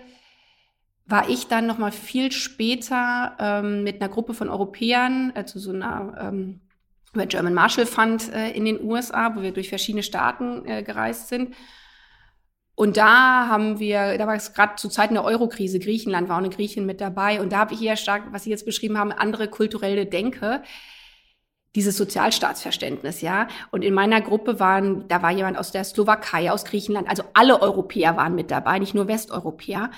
war ich dann noch mal viel später ähm, mit einer Gruppe von Europäern äh, zu so einer ähm, German Marshall Fund äh, in den USA, wo wir durch verschiedene Staaten äh, gereist sind. Und da haben wir, da war es gerade zu Zeiten der Eurokrise, Griechenland war auch eine Griechin mit dabei. Und da habe ich eher stark, was Sie jetzt beschrieben haben, andere kulturelle Denke dieses Sozialstaatsverständnis, ja. Und in meiner Gruppe waren, da war jemand aus der Slowakei, aus Griechenland, also alle Europäer waren mit dabei, nicht nur Westeuropäer.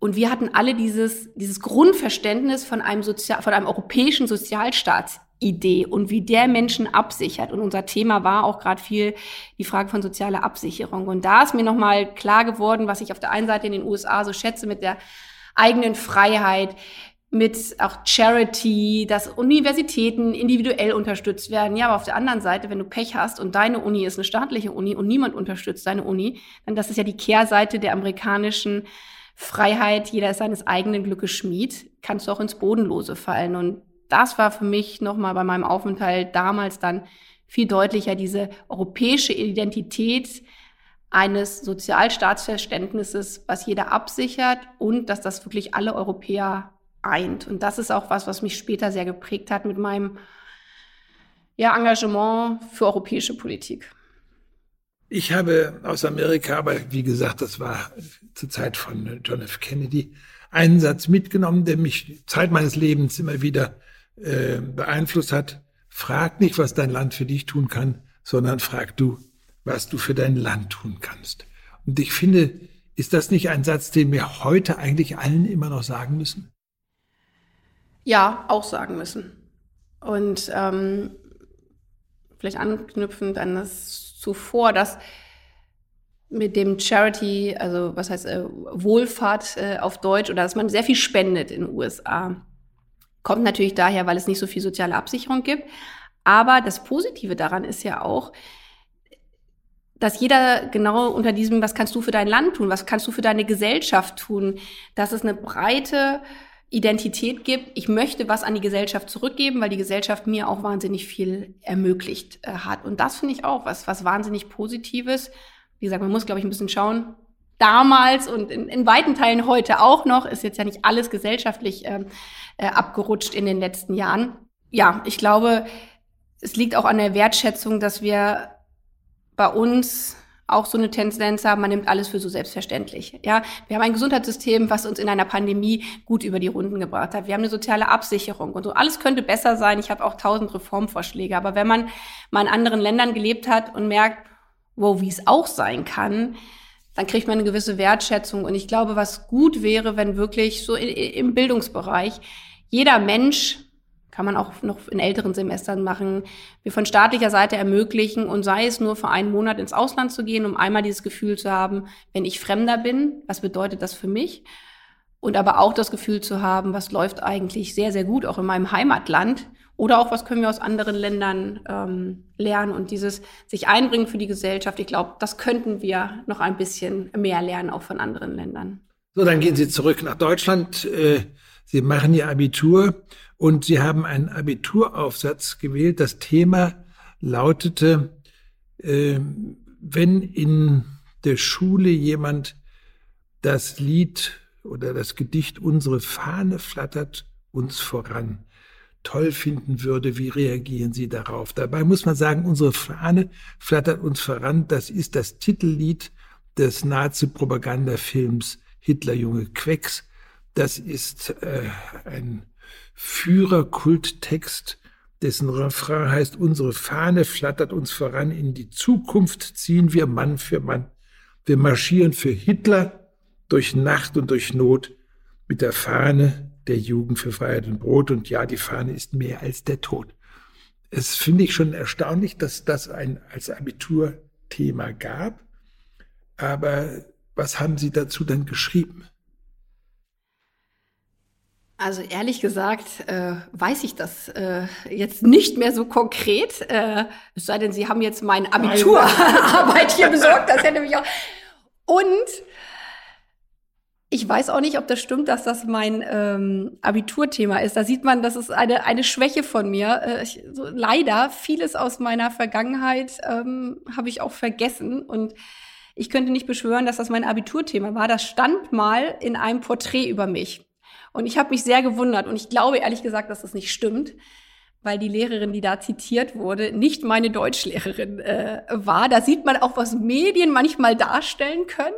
Und wir hatten alle dieses, dieses Grundverständnis von einem Sozial, von einem europäischen Sozialstaatsidee und wie der Menschen absichert. Und unser Thema war auch gerade viel die Frage von sozialer Absicherung. Und da ist mir nochmal klar geworden, was ich auf der einen Seite in den USA so schätze mit der eigenen Freiheit, mit auch Charity, dass Universitäten individuell unterstützt werden. Ja, aber auf der anderen Seite, wenn du Pech hast und deine Uni ist eine staatliche Uni und niemand unterstützt deine Uni, dann das ist ja die Kehrseite der amerikanischen Freiheit, jeder ist seines eigenen Glückes Schmied, kannst du auch ins Bodenlose fallen. Und das war für mich nochmal bei meinem Aufenthalt damals dann viel deutlicher, diese europäische Identität eines Sozialstaatsverständnisses, was jeder absichert und dass das wirklich alle Europäer eint. Und das ist auch was, was mich später sehr geprägt hat mit meinem ja, Engagement für europäische Politik. Ich habe aus Amerika, aber wie gesagt, das war zur Zeit von John F. Kennedy, einen Satz mitgenommen, der mich Zeit meines Lebens immer wieder äh, beeinflusst hat. Frag nicht, was dein Land für dich tun kann, sondern frag du, was du für dein Land tun kannst. Und ich finde, ist das nicht ein Satz, den wir heute eigentlich allen immer noch sagen müssen? Ja, auch sagen müssen. Und ähm, vielleicht anknüpfend an das zuvor, dass mit dem Charity, also was heißt äh, Wohlfahrt äh, auf Deutsch, oder dass man sehr viel spendet in den USA. Kommt natürlich daher, weil es nicht so viel soziale Absicherung gibt. Aber das Positive daran ist ja auch, dass jeder genau unter diesem, was kannst du für dein Land tun, was kannst du für deine Gesellschaft tun, dass es eine breite Identität gibt. Ich möchte was an die Gesellschaft zurückgeben, weil die Gesellschaft mir auch wahnsinnig viel ermöglicht äh, hat. Und das finde ich auch was, was wahnsinnig Positives. Wie gesagt, man muss, glaube ich, ein bisschen schauen. Damals und in, in weiten Teilen heute auch noch, ist jetzt ja nicht alles gesellschaftlich äh, äh, abgerutscht in den letzten Jahren. Ja, ich glaube, es liegt auch an der Wertschätzung, dass wir bei uns auch so eine Tendenz haben, man nimmt alles für so selbstverständlich. Ja, wir haben ein Gesundheitssystem, was uns in einer Pandemie gut über die Runden gebracht hat. Wir haben eine soziale Absicherung und so. Alles könnte besser sein. Ich habe auch tausend Reformvorschläge. Aber wenn man mal in anderen Ländern gelebt hat und merkt, wow, wie es auch sein kann, dann kriegt man eine gewisse Wertschätzung. Und ich glaube, was gut wäre, wenn wirklich so im Bildungsbereich jeder Mensch kann man auch noch in älteren Semestern machen, wir von staatlicher Seite ermöglichen und sei es nur für einen Monat ins Ausland zu gehen, um einmal dieses Gefühl zu haben, wenn ich Fremder bin, was bedeutet das für mich? Und aber auch das Gefühl zu haben, was läuft eigentlich sehr, sehr gut, auch in meinem Heimatland. Oder auch, was können wir aus anderen Ländern ähm, lernen und dieses sich einbringen für die Gesellschaft. Ich glaube, das könnten wir noch ein bisschen mehr lernen, auch von anderen Ländern. So, dann gehen Sie zurück nach Deutschland. Äh, Sie machen Ihr Abitur und Sie haben einen Abituraufsatz gewählt. Das Thema lautete, äh, wenn in der Schule jemand das Lied oder das Gedicht Unsere Fahne flattert uns voran toll finden würde, wie reagieren Sie darauf? Dabei muss man sagen, unsere Fahne flattert uns voran. Das ist das Titellied des Nazi-Propagandafilms Hitler Junge Quecks. Das ist äh, ein Führerkulttext, dessen Refrain heißt, unsere Fahne flattert uns voran, in die Zukunft ziehen wir Mann für Mann. Wir marschieren für Hitler durch Nacht und durch Not mit der Fahne der Jugend für Freiheit und Brot. Und ja, die Fahne ist mehr als der Tod. Es finde ich schon erstaunlich, dass das ein als Abiturthema gab. Aber was haben Sie dazu dann geschrieben? Also ehrlich gesagt äh, weiß ich das äh, jetzt nicht mehr so konkret. Äh, es sei denn, Sie haben jetzt meine Abiturarbeit <laughs> hier besorgt. Das hätte mich auch. Und ich weiß auch nicht, ob das stimmt, dass das mein ähm, Abiturthema ist. Da sieht man, das ist eine, eine Schwäche von mir. Äh, ich, so, leider, vieles aus meiner Vergangenheit ähm, habe ich auch vergessen. Und ich könnte nicht beschwören, dass das mein Abiturthema war. Das stand mal in einem Porträt über mich. Und ich habe mich sehr gewundert und ich glaube ehrlich gesagt, dass das nicht stimmt, weil die Lehrerin, die da zitiert wurde, nicht meine Deutschlehrerin äh, war. Da sieht man auch, was Medien manchmal darstellen können.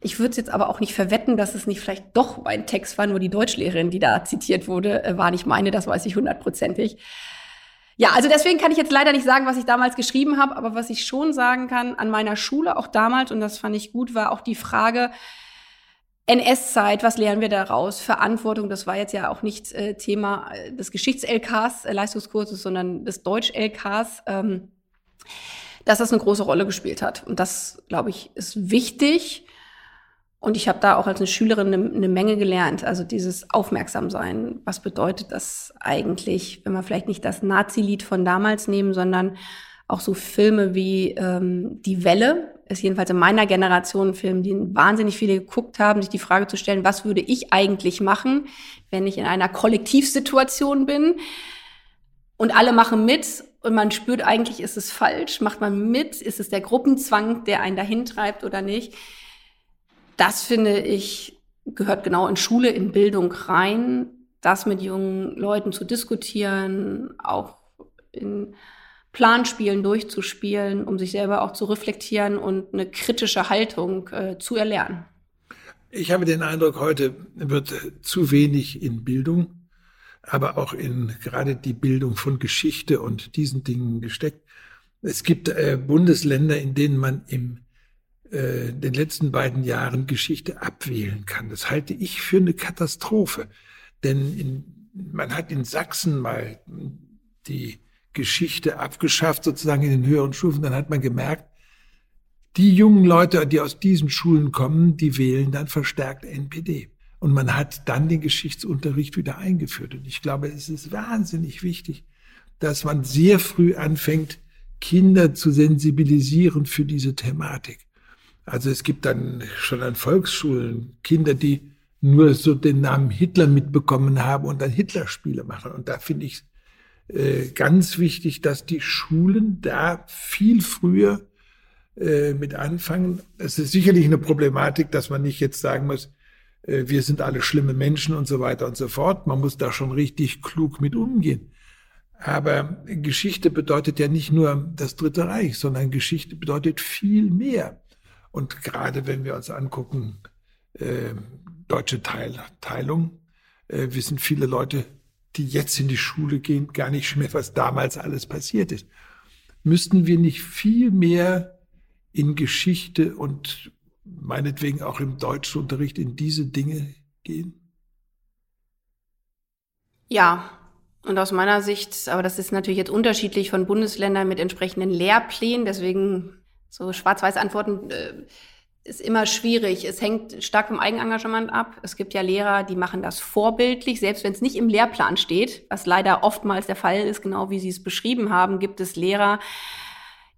Ich würde jetzt aber auch nicht verwetten, dass es nicht vielleicht doch mein Text war, nur die Deutschlehrerin, die da zitiert wurde, äh, war nicht meine, das weiß ich hundertprozentig. Ja, also deswegen kann ich jetzt leider nicht sagen, was ich damals geschrieben habe, aber was ich schon sagen kann, an meiner Schule auch damals, und das fand ich gut, war auch die Frage, NS-Zeit, was lernen wir daraus? Verantwortung, das war jetzt ja auch nicht äh, Thema äh, des Geschichts-LKs, äh, Leistungskurses, sondern des Deutsch-LKs, ähm, dass das eine große Rolle gespielt hat. Und das, glaube ich, ist wichtig. Und ich habe da auch als eine Schülerin eine, eine Menge gelernt. Also dieses Aufmerksamsein. Was bedeutet das eigentlich, wenn wir vielleicht nicht das Nazi-Lied von damals nehmen, sondern auch so Filme wie ähm, Die Welle, ist jedenfalls in meiner Generation ein Film, den wahnsinnig viele geguckt haben, sich die Frage zu stellen, was würde ich eigentlich machen, wenn ich in einer Kollektivsituation bin und alle machen mit und man spürt eigentlich, ist es falsch, macht man mit, ist es der Gruppenzwang, der einen dahin treibt oder nicht. Das finde ich gehört genau in Schule, in Bildung rein, das mit jungen Leuten zu diskutieren, auch in Planspielen durchzuspielen, um sich selber auch zu reflektieren und eine kritische Haltung äh, zu erlernen. Ich habe den Eindruck, heute wird zu wenig in Bildung, aber auch in gerade die Bildung von Geschichte und diesen Dingen gesteckt. Es gibt äh, Bundesländer, in denen man im äh, den letzten beiden Jahren Geschichte abwählen kann. Das halte ich für eine Katastrophe. Denn in, man hat in Sachsen mal die Geschichte abgeschafft, sozusagen in den höheren Stufen. Dann hat man gemerkt, die jungen Leute, die aus diesen Schulen kommen, die wählen dann verstärkt NPD. Und man hat dann den Geschichtsunterricht wieder eingeführt. Und ich glaube, es ist wahnsinnig wichtig, dass man sehr früh anfängt, Kinder zu sensibilisieren für diese Thematik. Also es gibt dann schon an Volksschulen Kinder, die nur so den Namen Hitler mitbekommen haben und dann Hitlerspiele machen. Und da finde ich äh, ganz wichtig, dass die Schulen da viel früher äh, mit anfangen. Es ist sicherlich eine Problematik, dass man nicht jetzt sagen muss, äh, wir sind alle schlimme Menschen und so weiter und so fort. Man muss da schon richtig klug mit umgehen. Aber Geschichte bedeutet ja nicht nur das Dritte Reich, sondern Geschichte bedeutet viel mehr. Und gerade wenn wir uns angucken, äh, deutsche Teil, Teilung, äh, wissen viele Leute, die jetzt in die Schule gehen, gar nicht mehr, was damals alles passiert ist. Müssten wir nicht viel mehr in Geschichte und meinetwegen auch im Deutschunterricht in diese Dinge gehen? Ja, und aus meiner Sicht, aber das ist natürlich jetzt unterschiedlich von Bundesländern mit entsprechenden Lehrplänen, deswegen so schwarz-weiß Antworten äh, ist immer schwierig. Es hängt stark vom Eigenengagement ab. Es gibt ja Lehrer, die machen das vorbildlich, selbst wenn es nicht im Lehrplan steht, was leider oftmals der Fall ist, genau wie Sie es beschrieben haben, gibt es Lehrer,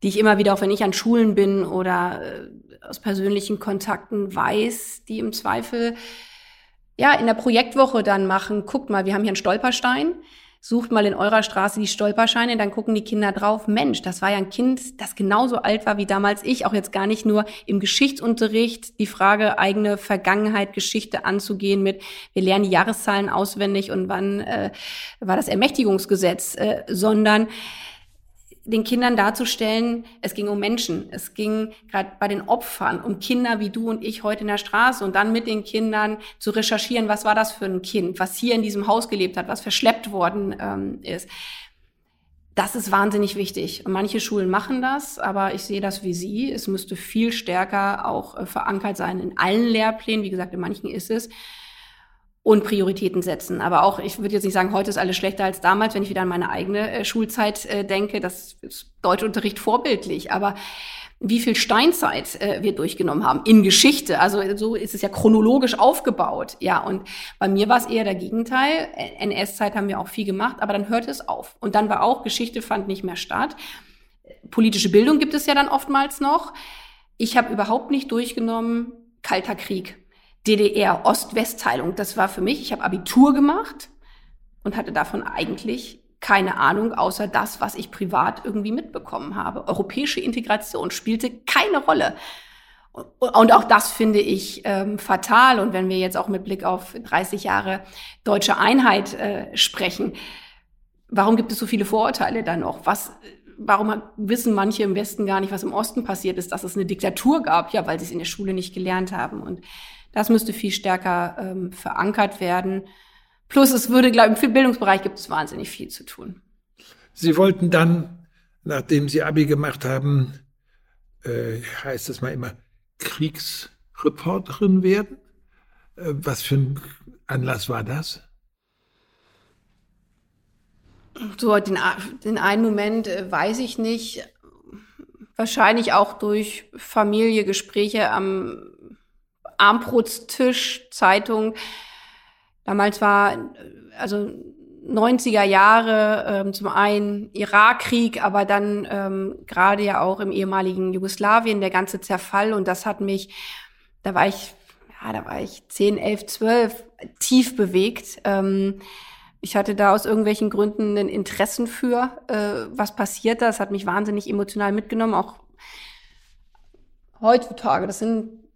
die ich immer wieder, auch wenn ich an Schulen bin oder äh, aus persönlichen Kontakten weiß, die im Zweifel ja in der Projektwoche dann machen, guckt mal, wir haben hier einen Stolperstein sucht mal in eurer Straße die Stolperscheine, dann gucken die Kinder drauf, Mensch, das war ja ein Kind, das genauso alt war wie damals ich, auch jetzt gar nicht nur im Geschichtsunterricht die Frage eigene Vergangenheit, Geschichte anzugehen mit, wir lernen die Jahreszahlen auswendig und wann äh, war das Ermächtigungsgesetz, äh, sondern den Kindern darzustellen, es ging um Menschen. Es ging gerade bei den Opfern um Kinder wie du und ich heute in der Straße und dann mit den Kindern zu recherchieren, was war das für ein Kind, was hier in diesem Haus gelebt hat, was verschleppt worden ähm, ist. Das ist wahnsinnig wichtig. Manche Schulen machen das, aber ich sehe das wie Sie. Es müsste viel stärker auch äh, verankert sein in allen Lehrplänen. Wie gesagt, in manchen ist es und Prioritäten setzen. Aber auch, ich würde jetzt nicht sagen, heute ist alles schlechter als damals, wenn ich wieder an meine eigene äh, Schulzeit äh, denke. Das ist Deutschunterricht vorbildlich. Aber wie viel Steinzeit äh, wir durchgenommen haben in Geschichte. Also so ist es ja chronologisch aufgebaut. Ja, und bei mir war es eher der Gegenteil. NS-Zeit haben wir auch viel gemacht, aber dann hörte es auf. Und dann war auch, Geschichte fand nicht mehr statt. Politische Bildung gibt es ja dann oftmals noch. Ich habe überhaupt nicht durchgenommen, Kalter Krieg. DDR-Ost-West-Teilung. Das war für mich, ich habe Abitur gemacht und hatte davon eigentlich keine Ahnung, außer das, was ich privat irgendwie mitbekommen habe. Europäische Integration spielte keine Rolle. Und auch das finde ich ähm, fatal. Und wenn wir jetzt auch mit Blick auf 30 Jahre deutsche Einheit äh, sprechen, warum gibt es so viele Vorurteile da noch? Was, warum wissen manche im Westen gar nicht, was im Osten passiert ist, dass es eine Diktatur gab? Ja, weil sie es in der Schule nicht gelernt haben. Und das müsste viel stärker ähm, verankert werden. Plus es würde, glaube ich, im Bildungsbereich gibt es wahnsinnig viel zu tun. Sie wollten dann, nachdem Sie Abi gemacht haben, äh, heißt es mal immer, Kriegsreporterin werden. Äh, was für ein Anlass war das? So, den, den einen Moment äh, weiß ich nicht. Wahrscheinlich auch durch Familie, Gespräche am Armbrutstisch, Zeitung. Damals war, also 90er Jahre, ähm, zum einen Irakkrieg, aber dann ähm, gerade ja auch im ehemaligen Jugoslawien der ganze Zerfall und das hat mich, da war ich, ja, da war ich 10, 11, 12 tief bewegt. Ähm, ich hatte da aus irgendwelchen Gründen ein Interessen für, äh, was passiert. Das hat mich wahnsinnig emotional mitgenommen, auch heutzutage. Das sind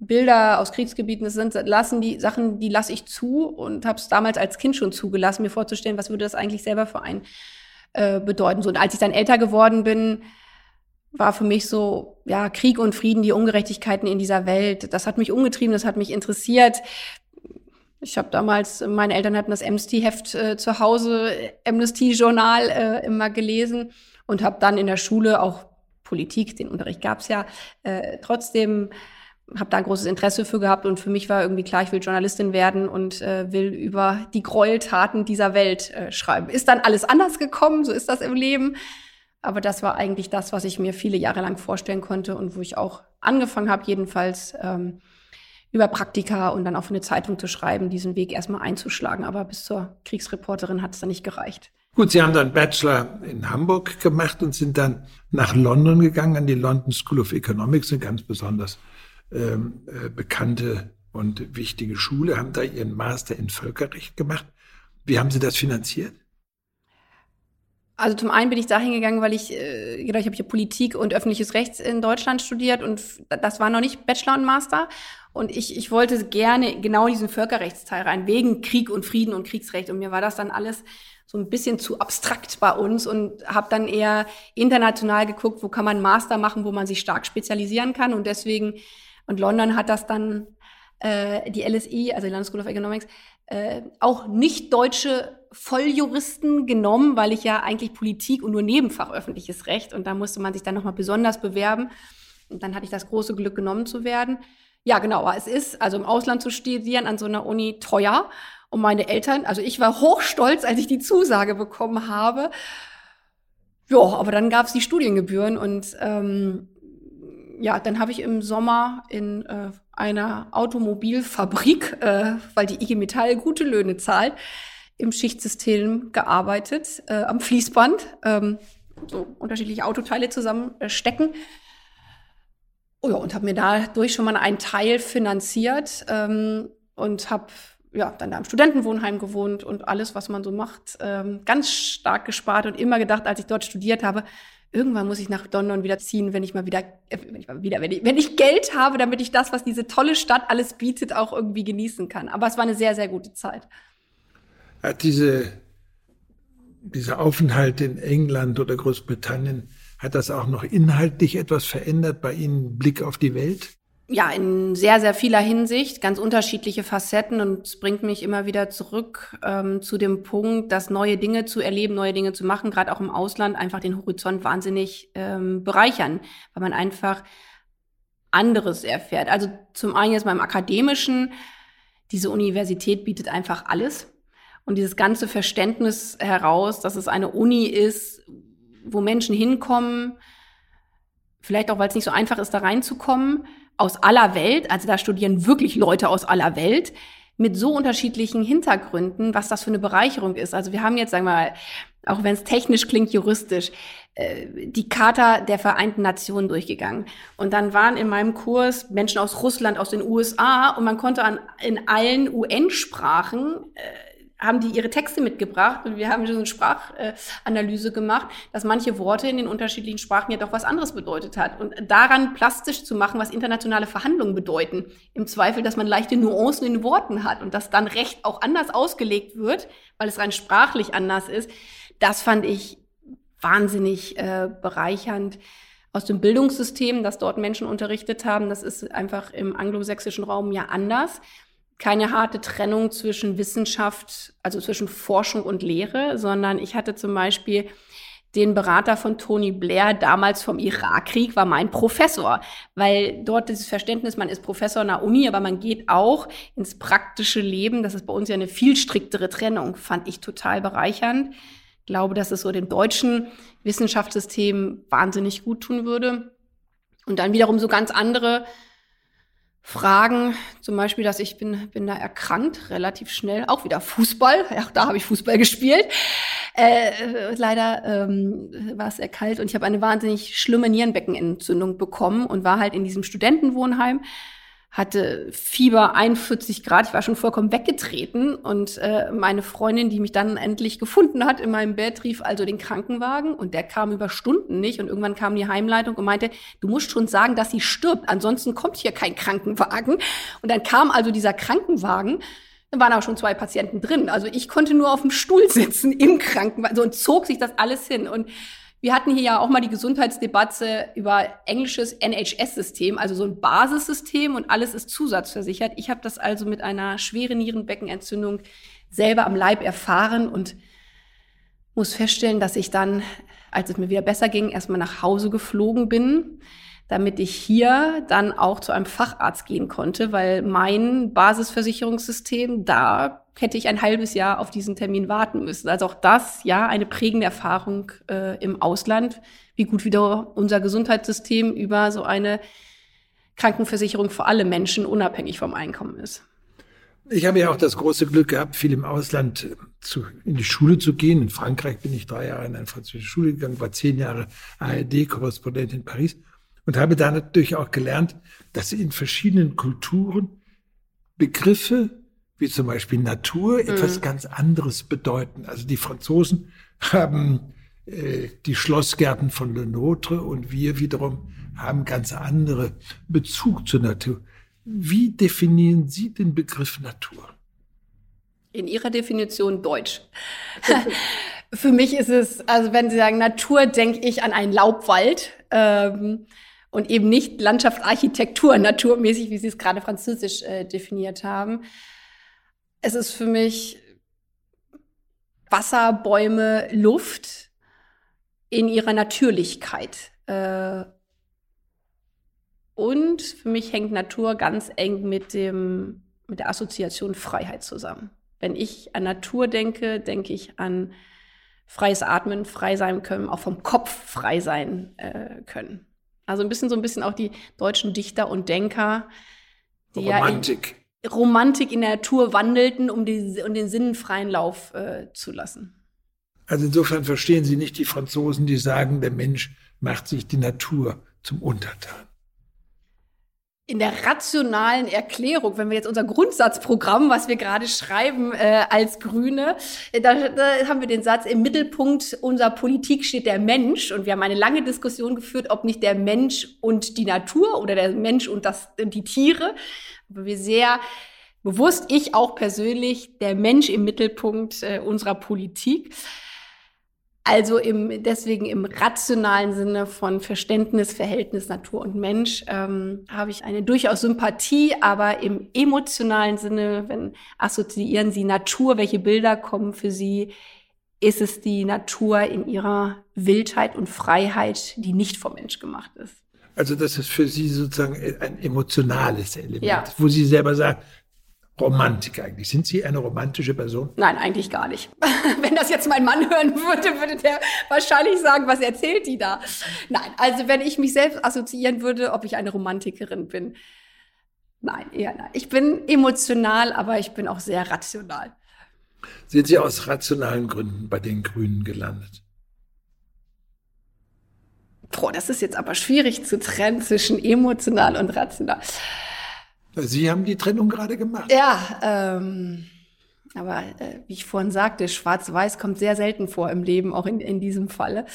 Bilder aus Kriegsgebieten, das sind lassen die Sachen, die lasse ich zu und habe es damals als Kind schon zugelassen, mir vorzustellen, was würde das eigentlich selber für ein äh, bedeuten. So, und als ich dann älter geworden bin, war für mich so, ja, Krieg und Frieden, die Ungerechtigkeiten in dieser Welt. Das hat mich umgetrieben, das hat mich interessiert. Ich habe damals, meine Eltern hatten das Amnesty-Heft äh, zu Hause, Amnesty-Journal äh, immer gelesen und habe dann in der Schule auch Politik, den Unterricht gab's ja, äh, trotzdem habe da ein großes Interesse für gehabt und für mich war irgendwie klar, ich will Journalistin werden und äh, will über die Gräueltaten dieser Welt äh, schreiben. Ist dann alles anders gekommen, so ist das im Leben. Aber das war eigentlich das, was ich mir viele Jahre lang vorstellen konnte und wo ich auch angefangen habe, jedenfalls ähm, über Praktika und dann auch für eine Zeitung zu schreiben, diesen Weg erstmal einzuschlagen. Aber bis zur Kriegsreporterin hat es dann nicht gereicht. Gut, Sie haben dann Bachelor in Hamburg gemacht und sind dann nach London gegangen, an die London School of Economics, eine ganz besonders ähm, äh, bekannte und wichtige Schule, haben da Ihren Master in Völkerrecht gemacht. Wie haben Sie das finanziert? Also zum einen bin ich dahin gegangen, weil ich, genau, ich habe hier Politik und öffentliches Recht in Deutschland studiert und das war noch nicht Bachelor und Master. Und ich, ich wollte gerne genau diesen Völkerrechtsteil rein, wegen Krieg und Frieden und Kriegsrecht. Und mir war das dann alles so ein bisschen zu abstrakt bei uns und habe dann eher international geguckt, wo kann man Master machen, wo man sich stark spezialisieren kann. Und deswegen, und London hat das dann äh, die LSI, also die London School of Economics, äh, auch nicht deutsche Volljuristen genommen, weil ich ja eigentlich Politik und nur Nebenfach öffentliches Recht und da musste man sich dann nochmal besonders bewerben. Und dann hatte ich das große Glück, genommen zu werden. Ja, genau, aber es ist, also im Ausland zu studieren an so einer Uni teuer. Und meine Eltern, also ich war hochstolz, als ich die Zusage bekommen habe. Ja, aber dann gab es die Studiengebühren und ähm, ja, dann habe ich im Sommer in äh, einer Automobilfabrik, äh, weil die IG Metall gute Löhne zahlt, im Schichtsystem gearbeitet, äh, am Fließband, ähm, so unterschiedliche Autoteile zusammenstecken. Oh ja, und habe mir dadurch schon mal einen Teil finanziert ähm, und habe ja, dann da im Studentenwohnheim gewohnt und alles, was man so macht, ähm, ganz stark gespart und immer gedacht, als ich dort studiert habe, irgendwann muss ich nach London wieder ziehen, wenn ich mal wieder, äh, wenn ich mal wieder, wenn ich, wenn ich Geld habe, damit ich das, was diese tolle Stadt alles bietet, auch irgendwie genießen kann. Aber es war eine sehr, sehr gute Zeit. Hat diese, dieser Aufenthalt in England oder Großbritannien, hat das auch noch inhaltlich etwas verändert bei Ihnen, Blick auf die Welt? Ja, in sehr, sehr vieler Hinsicht, ganz unterschiedliche Facetten und es bringt mich immer wieder zurück ähm, zu dem Punkt, dass neue Dinge zu erleben, neue Dinge zu machen, gerade auch im Ausland, einfach den Horizont wahnsinnig ähm, bereichern, weil man einfach anderes erfährt. Also zum einen jetzt beim Akademischen, diese Universität bietet einfach alles und dieses ganze Verständnis heraus, dass es eine Uni ist, wo Menschen hinkommen, vielleicht auch, weil es nicht so einfach ist, da reinzukommen, aus aller Welt, also da studieren wirklich Leute aus aller Welt mit so unterschiedlichen Hintergründen, was das für eine Bereicherung ist. Also wir haben jetzt, sagen wir mal, auch wenn es technisch klingt, juristisch, äh, die Charta der Vereinten Nationen durchgegangen. Und dann waren in meinem Kurs Menschen aus Russland, aus den USA und man konnte an, in allen UN-Sprachen äh, haben die ihre Texte mitgebracht und wir haben so eine Sprachanalyse gemacht, dass manche Worte in den unterschiedlichen Sprachen ja doch was anderes bedeutet hat. Und daran plastisch zu machen, was internationale Verhandlungen bedeuten. Im Zweifel, dass man leichte Nuancen in Worten hat und dass dann Recht auch anders ausgelegt wird, weil es rein sprachlich anders ist. Das fand ich wahnsinnig äh, bereichernd aus dem Bildungssystem, das dort Menschen unterrichtet haben. Das ist einfach im anglosächsischen Raum ja anders keine harte Trennung zwischen Wissenschaft, also zwischen Forschung und Lehre, sondern ich hatte zum Beispiel den Berater von Tony Blair damals vom Irakkrieg war mein Professor, weil dort dieses Verständnis, man ist Professor an der Uni, aber man geht auch ins praktische Leben. Das ist bei uns ja eine viel striktere Trennung, fand ich total bereichernd. Ich glaube, dass es so dem deutschen Wissenschaftssystem wahnsinnig gut tun würde. Und dann wiederum so ganz andere Fragen, zum Beispiel, dass ich bin, bin da erkrankt, relativ schnell, auch wieder Fußball, <laughs> ja, da habe ich Fußball gespielt. Äh, leider ähm, war es sehr kalt und ich habe eine wahnsinnig schlimme Nierenbeckenentzündung bekommen und war halt in diesem Studentenwohnheim hatte Fieber 41 Grad, ich war schon vollkommen weggetreten. Und äh, meine Freundin, die mich dann endlich gefunden hat in meinem Bett, rief also den Krankenwagen. Und der kam über Stunden nicht. Und irgendwann kam die Heimleitung und meinte, du musst schon sagen, dass sie stirbt, ansonsten kommt hier kein Krankenwagen. Und dann kam also dieser Krankenwagen. Da waren auch schon zwei Patienten drin. Also ich konnte nur auf dem Stuhl sitzen im Krankenwagen. So, und zog sich das alles hin. Und wir hatten hier ja auch mal die Gesundheitsdebatte über englisches NHS-System, also so ein Basissystem und alles ist zusatzversichert. Ich habe das also mit einer schweren Nierenbeckenentzündung selber am Leib erfahren und muss feststellen, dass ich dann, als es mir wieder besser ging, erstmal nach Hause geflogen bin, damit ich hier dann auch zu einem Facharzt gehen konnte, weil mein Basisversicherungssystem, da hätte ich ein halbes Jahr auf diesen Termin warten müssen. Also auch das, ja, eine prägende Erfahrung äh, im Ausland, wie gut wieder unser Gesundheitssystem über so eine Krankenversicherung für alle Menschen unabhängig vom Einkommen ist. Ich habe ja auch das große Glück gehabt, viel im Ausland zu, in die Schule zu gehen. In Frankreich bin ich drei Jahre in eine französische Schule gegangen, war zehn Jahre ARD-Korrespondent in Paris und habe da natürlich auch gelernt, dass in verschiedenen Kulturen Begriffe wie zum Beispiel Natur mhm. etwas ganz anderes bedeuten. Also die Franzosen haben äh, die Schlossgärten von Le Notre und wir wiederum haben ganz andere Bezug zur Natur. Wie definieren Sie den Begriff Natur? In Ihrer Definition Deutsch. <laughs> Für mich ist es, also wenn Sie sagen Natur, denke ich an einen Laubwald ähm, und eben nicht Landschaftsarchitektur, <laughs> naturmäßig, wie Sie es gerade französisch äh, definiert haben. Es ist für mich Wasser, Bäume, Luft in ihrer Natürlichkeit. Äh, und für mich hängt Natur ganz eng mit dem, mit der Assoziation Freiheit zusammen. Wenn ich an Natur denke, denke ich an freies Atmen, frei sein können, auch vom Kopf frei sein äh, können. Also ein bisschen so ein bisschen auch die deutschen Dichter und Denker, die Romantik. ja in, Romantik in der Natur wandelten, um, die, um den Sinnen freien Lauf äh, zu lassen. Also insofern verstehen Sie nicht die Franzosen, die sagen, der Mensch macht sich die Natur zum Untertan in der rationalen Erklärung, wenn wir jetzt unser Grundsatzprogramm, was wir gerade schreiben äh, als Grüne, äh, da, da haben wir den Satz, im Mittelpunkt unserer Politik steht der Mensch. Und wir haben eine lange Diskussion geführt, ob nicht der Mensch und die Natur oder der Mensch und das, die Tiere. Aber wir sehr bewusst, ich auch persönlich, der Mensch im Mittelpunkt äh, unserer Politik. Also im, deswegen im rationalen Sinne von Verständnis, Verhältnis Natur und Mensch ähm, habe ich eine durchaus Sympathie, aber im emotionalen Sinne, wenn assoziieren Sie Natur, welche Bilder kommen für Sie, ist es die Natur in ihrer Wildheit und Freiheit, die nicht vom Mensch gemacht ist. Also das ist für Sie sozusagen ein emotionales Element, ja. wo Sie selber sagen, Romantik eigentlich. Sind Sie eine romantische Person? Nein, eigentlich gar nicht. <laughs> wenn das jetzt mein Mann hören würde, würde der wahrscheinlich sagen, was erzählt die da? Nein, also wenn ich mich selbst assoziieren würde, ob ich eine Romantikerin bin. Nein, eher nein. Ich bin emotional, aber ich bin auch sehr rational. Sind Sie aus rationalen Gründen bei den Grünen gelandet? Boah, das ist jetzt aber schwierig zu trennen zwischen emotional und rational. Sie haben die Trennung gerade gemacht. Ja, ähm, aber äh, wie ich vorhin sagte, Schwarz-Weiß kommt sehr selten vor im Leben, auch in, in diesem Falle.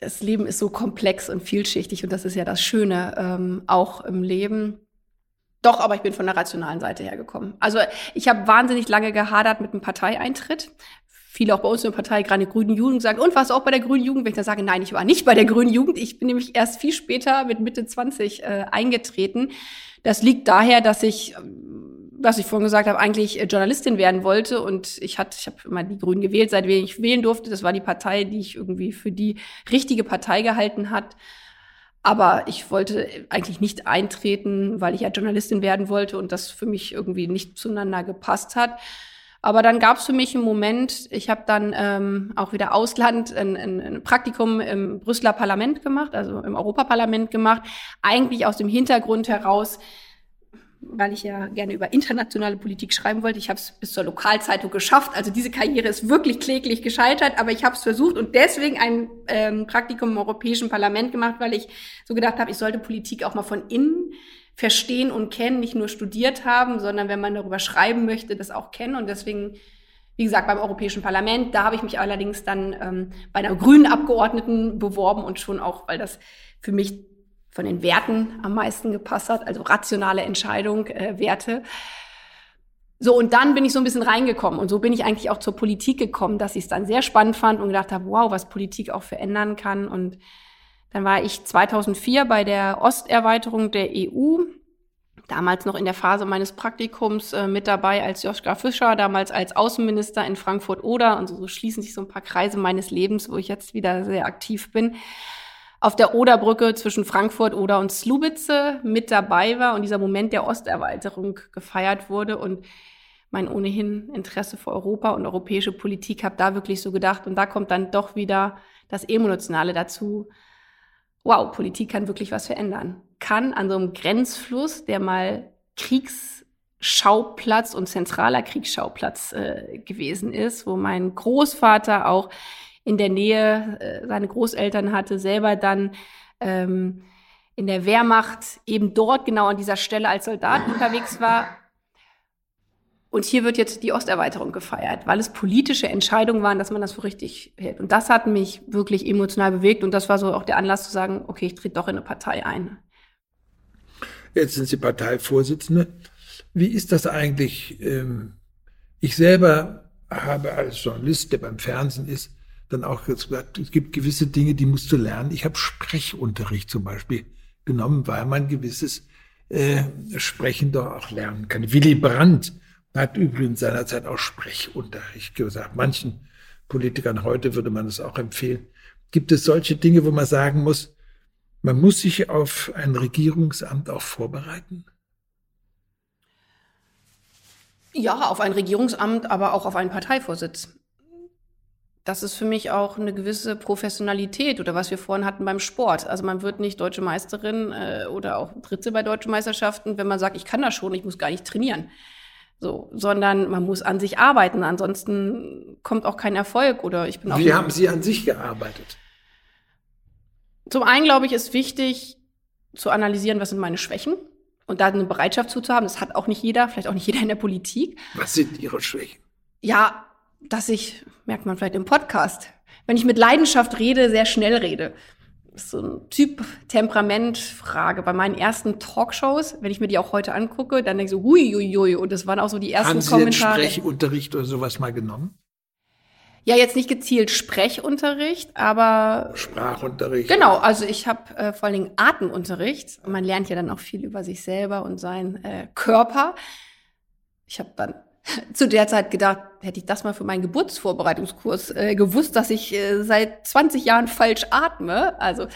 Das Leben ist so komplex und vielschichtig und das ist ja das Schöne ähm, auch im Leben. Doch, aber ich bin von der rationalen Seite hergekommen. Also ich habe wahnsinnig lange gehadert mit einem Parteieintritt. Viele auch bei uns in der Partei, gerade die Grünen Jugend, sagen, und warst du auch bei der Grünen Jugend? Wenn ich dann sage, nein, ich war nicht bei der Grünen Jugend. Ich bin nämlich erst viel später mit Mitte 20 äh, eingetreten. Das liegt daher, dass ich, was ich vorhin gesagt habe, eigentlich äh, Journalistin werden wollte und ich hatte, ich habe immer die Grünen gewählt, seitdem ich wählen durfte. Das war die Partei, die ich irgendwie für die richtige Partei gehalten hat. Aber ich wollte eigentlich nicht eintreten, weil ich ja Journalistin werden wollte und das für mich irgendwie nicht zueinander gepasst hat. Aber dann gab es für mich einen Moment, ich habe dann ähm, auch wieder Ausland, ein, ein, Praktikum im Brüsseler Parlament gemacht, also im Europaparlament gemacht, eigentlich aus dem Hintergrund heraus, weil ich ja gerne über internationale Politik schreiben wollte. Ich habe es bis zur Lokalzeitung geschafft. Also diese Karriere ist wirklich kläglich gescheitert, aber ich habe es versucht und deswegen ein ähm, Praktikum im Europäischen Parlament gemacht, weil ich so gedacht habe, ich sollte Politik auch mal von innen verstehen und kennen, nicht nur studiert haben, sondern wenn man darüber schreiben möchte, das auch kennen. Und deswegen, wie gesagt, beim Europäischen Parlament, da habe ich mich allerdings dann ähm, bei einer grünen Abgeordneten beworben und schon auch, weil das für mich von den Werten am meisten gepasst hat, also rationale Entscheidung, äh, Werte. So, und dann bin ich so ein bisschen reingekommen. Und so bin ich eigentlich auch zur Politik gekommen, dass ich es dann sehr spannend fand und gedacht habe, wow, was Politik auch verändern kann. Und dann war ich 2004 bei der Osterweiterung der EU, damals noch in der Phase meines Praktikums äh, mit dabei als Joschka Fischer, damals als Außenminister in Frankfurt-Oder. Und so, so schließen sich so ein paar Kreise meines Lebens, wo ich jetzt wieder sehr aktiv bin auf der Oderbrücke zwischen Frankfurt, Oder und Slubice mit dabei war und dieser Moment der Osterweiterung gefeiert wurde und mein ohnehin Interesse für Europa und europäische Politik habe da wirklich so gedacht und da kommt dann doch wieder das Emotionale dazu. Wow, Politik kann wirklich was verändern. Kann an so einem Grenzfluss, der mal Kriegsschauplatz und zentraler Kriegsschauplatz äh, gewesen ist, wo mein Großvater auch in der Nähe äh, seine Großeltern hatte, selber dann ähm, in der Wehrmacht eben dort genau an dieser Stelle als Soldat unterwegs war. Und hier wird jetzt die Osterweiterung gefeiert, weil es politische Entscheidungen waren, dass man das für richtig hält. Und das hat mich wirklich emotional bewegt. Und das war so auch der Anlass zu sagen, okay, ich trete doch in eine Partei ein. Jetzt sind Sie Parteivorsitzende. Wie ist das eigentlich? Ähm, ich selber habe als Journalist, der beim Fernsehen ist, dann auch gesagt, es gibt gewisse Dinge, die musst du lernen. Ich habe Sprechunterricht zum Beispiel genommen, weil man gewisses äh, Sprechen doch auch lernen kann. Willy Brandt hat übrigens seinerzeit auch Sprechunterricht gesagt. Manchen Politikern heute würde man es auch empfehlen. Gibt es solche Dinge, wo man sagen muss, man muss sich auf ein Regierungsamt auch vorbereiten? Ja, auf ein Regierungsamt, aber auch auf einen Parteivorsitz das ist für mich auch eine gewisse Professionalität oder was wir vorhin hatten beim Sport. Also man wird nicht deutsche Meisterin äh, oder auch Dritte bei deutschen Meisterschaften, wenn man sagt, ich kann das schon, ich muss gar nicht trainieren. So, sondern man muss an sich arbeiten, ansonsten kommt auch kein Erfolg oder ich bin auch. Wie haben Sie an sich gearbeitet? Zum einen glaube ich, ist wichtig zu analysieren, was sind meine Schwächen und da eine Bereitschaft zuzuhaben. Das hat auch nicht jeder, vielleicht auch nicht jeder in der Politik. Was sind Ihre Schwächen? Ja, dass ich, merkt man vielleicht im Podcast, wenn ich mit Leidenschaft rede, sehr schnell rede. Das ist so ein Typ Temperament-Frage. Bei meinen ersten Talkshows, wenn ich mir die auch heute angucke, dann denke ich so, hui, hui, hui. Und das waren auch so die ersten Haben Sie Kommentare. Haben Sie Sprechunterricht oder sowas mal genommen? Ja, jetzt nicht gezielt Sprechunterricht, aber Sprachunterricht. Genau, also ich habe äh, vor allen Dingen Atemunterricht. Man lernt ja dann auch viel über sich selber und seinen äh, Körper. Ich habe dann zu der Zeit gedacht, hätte ich das mal für meinen Geburtsvorbereitungskurs äh, gewusst, dass ich äh, seit 20 Jahren falsch atme. Also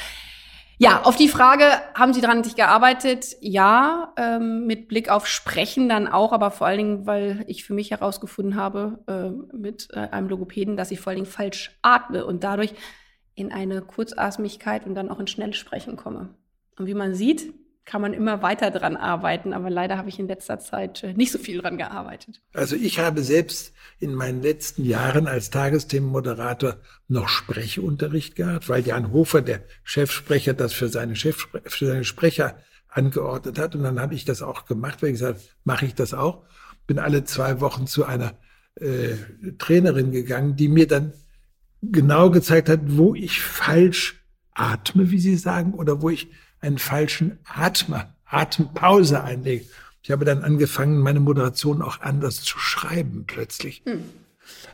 ja, auf die Frage, haben Sie dran an sich gearbeitet? Ja, ähm, mit Blick auf Sprechen dann auch, aber vor allen Dingen, weil ich für mich herausgefunden habe äh, mit äh, einem Logopäden, dass ich vor allen Dingen falsch atme und dadurch in eine Kurzatmigkeit und dann auch in schnelles Sprechen komme. Und wie man sieht, kann man immer weiter dran arbeiten, aber leider habe ich in letzter Zeit äh, nicht so viel dran gearbeitet. Also ich habe selbst in meinen letzten Jahren als Tagesthemenmoderator noch Sprechunterricht gehabt, weil Jan Hofer, der Chefsprecher, das für seine, Chefspre für seine Sprecher angeordnet hat. Und dann habe ich das auch gemacht, weil ich gesagt mache ich das auch. Bin alle zwei Wochen zu einer äh, Trainerin gegangen, die mir dann genau gezeigt hat, wo ich falsch atme, wie Sie sagen, oder wo ich einen falschen Atmer, Atempause einlegen. Ich habe dann angefangen, meine Moderation auch anders zu schreiben plötzlich. Hm.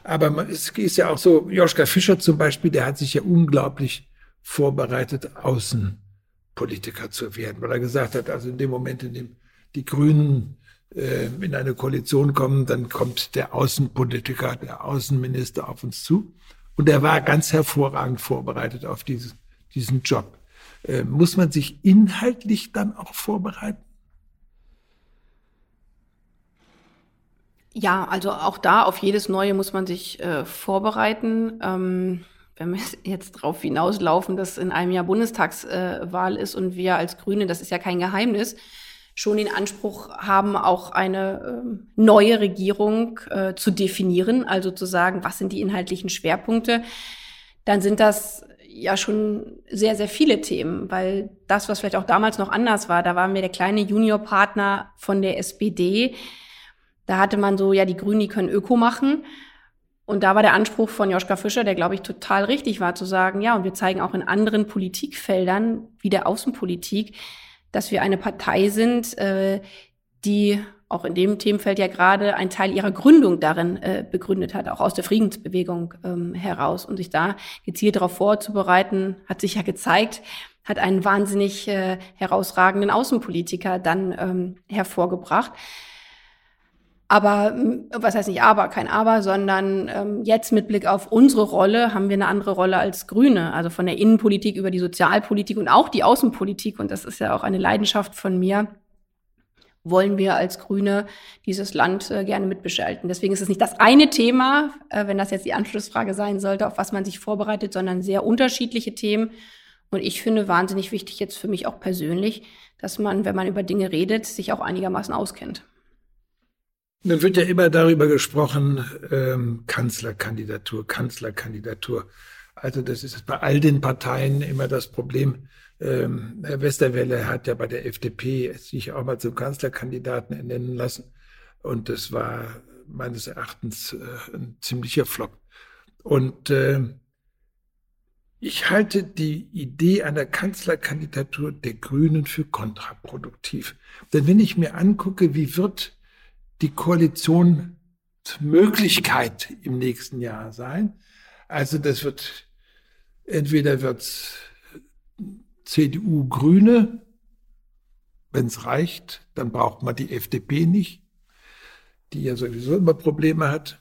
Aber es ist ja auch so, Joschka Fischer zum Beispiel, der hat sich ja unglaublich vorbereitet, Außenpolitiker zu werden, weil er gesagt hat, also in dem Moment, in dem die Grünen äh, in eine Koalition kommen, dann kommt der Außenpolitiker, der Außenminister auf uns zu. Und er war ganz hervorragend vorbereitet auf dieses, diesen Job. Äh, muss man sich inhaltlich dann auch vorbereiten? Ja, also auch da auf jedes Neue muss man sich äh, vorbereiten. Ähm, wenn wir <laughs> jetzt darauf hinauslaufen, dass in einem Jahr Bundestagswahl äh, ist und wir als Grüne, das ist ja kein Geheimnis, schon den Anspruch haben, auch eine äh, neue Regierung äh, zu definieren, also zu sagen, was sind die inhaltlichen Schwerpunkte, dann sind das ja schon sehr, sehr viele Themen, weil das, was vielleicht auch damals noch anders war, da waren wir der kleine Juniorpartner von der SPD. Da hatte man so, ja, die Grünen, die können Öko machen. Und da war der Anspruch von Joschka Fischer, der, glaube ich, total richtig war, zu sagen, ja, und wir zeigen auch in anderen Politikfeldern, wie der Außenpolitik, dass wir eine Partei sind, äh, die auch in dem Themenfeld ja gerade einen Teil ihrer Gründung darin äh, begründet hat, auch aus der Friedensbewegung ähm, heraus. Und sich da gezielt darauf vorzubereiten, hat sich ja gezeigt, hat einen wahnsinnig äh, herausragenden Außenpolitiker dann ähm, hervorgebracht. Aber was heißt nicht aber, kein aber, sondern ähm, jetzt mit Blick auf unsere Rolle haben wir eine andere Rolle als Grüne. Also von der Innenpolitik über die Sozialpolitik und auch die Außenpolitik. Und das ist ja auch eine Leidenschaft von mir wollen wir als Grüne dieses Land äh, gerne mitbeschalten. Deswegen ist es nicht das eine Thema, äh, wenn das jetzt die Anschlussfrage sein sollte, auf was man sich vorbereitet, sondern sehr unterschiedliche Themen. Und ich finde wahnsinnig wichtig jetzt für mich auch persönlich, dass man, wenn man über Dinge redet, sich auch einigermaßen auskennt. Nun wird ja immer darüber gesprochen, ähm, Kanzlerkandidatur, Kanzlerkandidatur. Also das ist bei all den Parteien immer das Problem. Ähm, Herr Westerwelle hat ja bei der FDP sich auch mal zum Kanzlerkandidaten ernennen lassen. Und das war meines Erachtens äh, ein ziemlicher Flop. Und äh, ich halte die Idee einer Kanzlerkandidatur der Grünen für kontraproduktiv. Denn wenn ich mir angucke, wie wird die Koalitionsmöglichkeit im nächsten Jahr sein. Also das wird, entweder wird's CDU Grüne, wenn es reicht, dann braucht man die FDP nicht, die ja sowieso immer Probleme hat.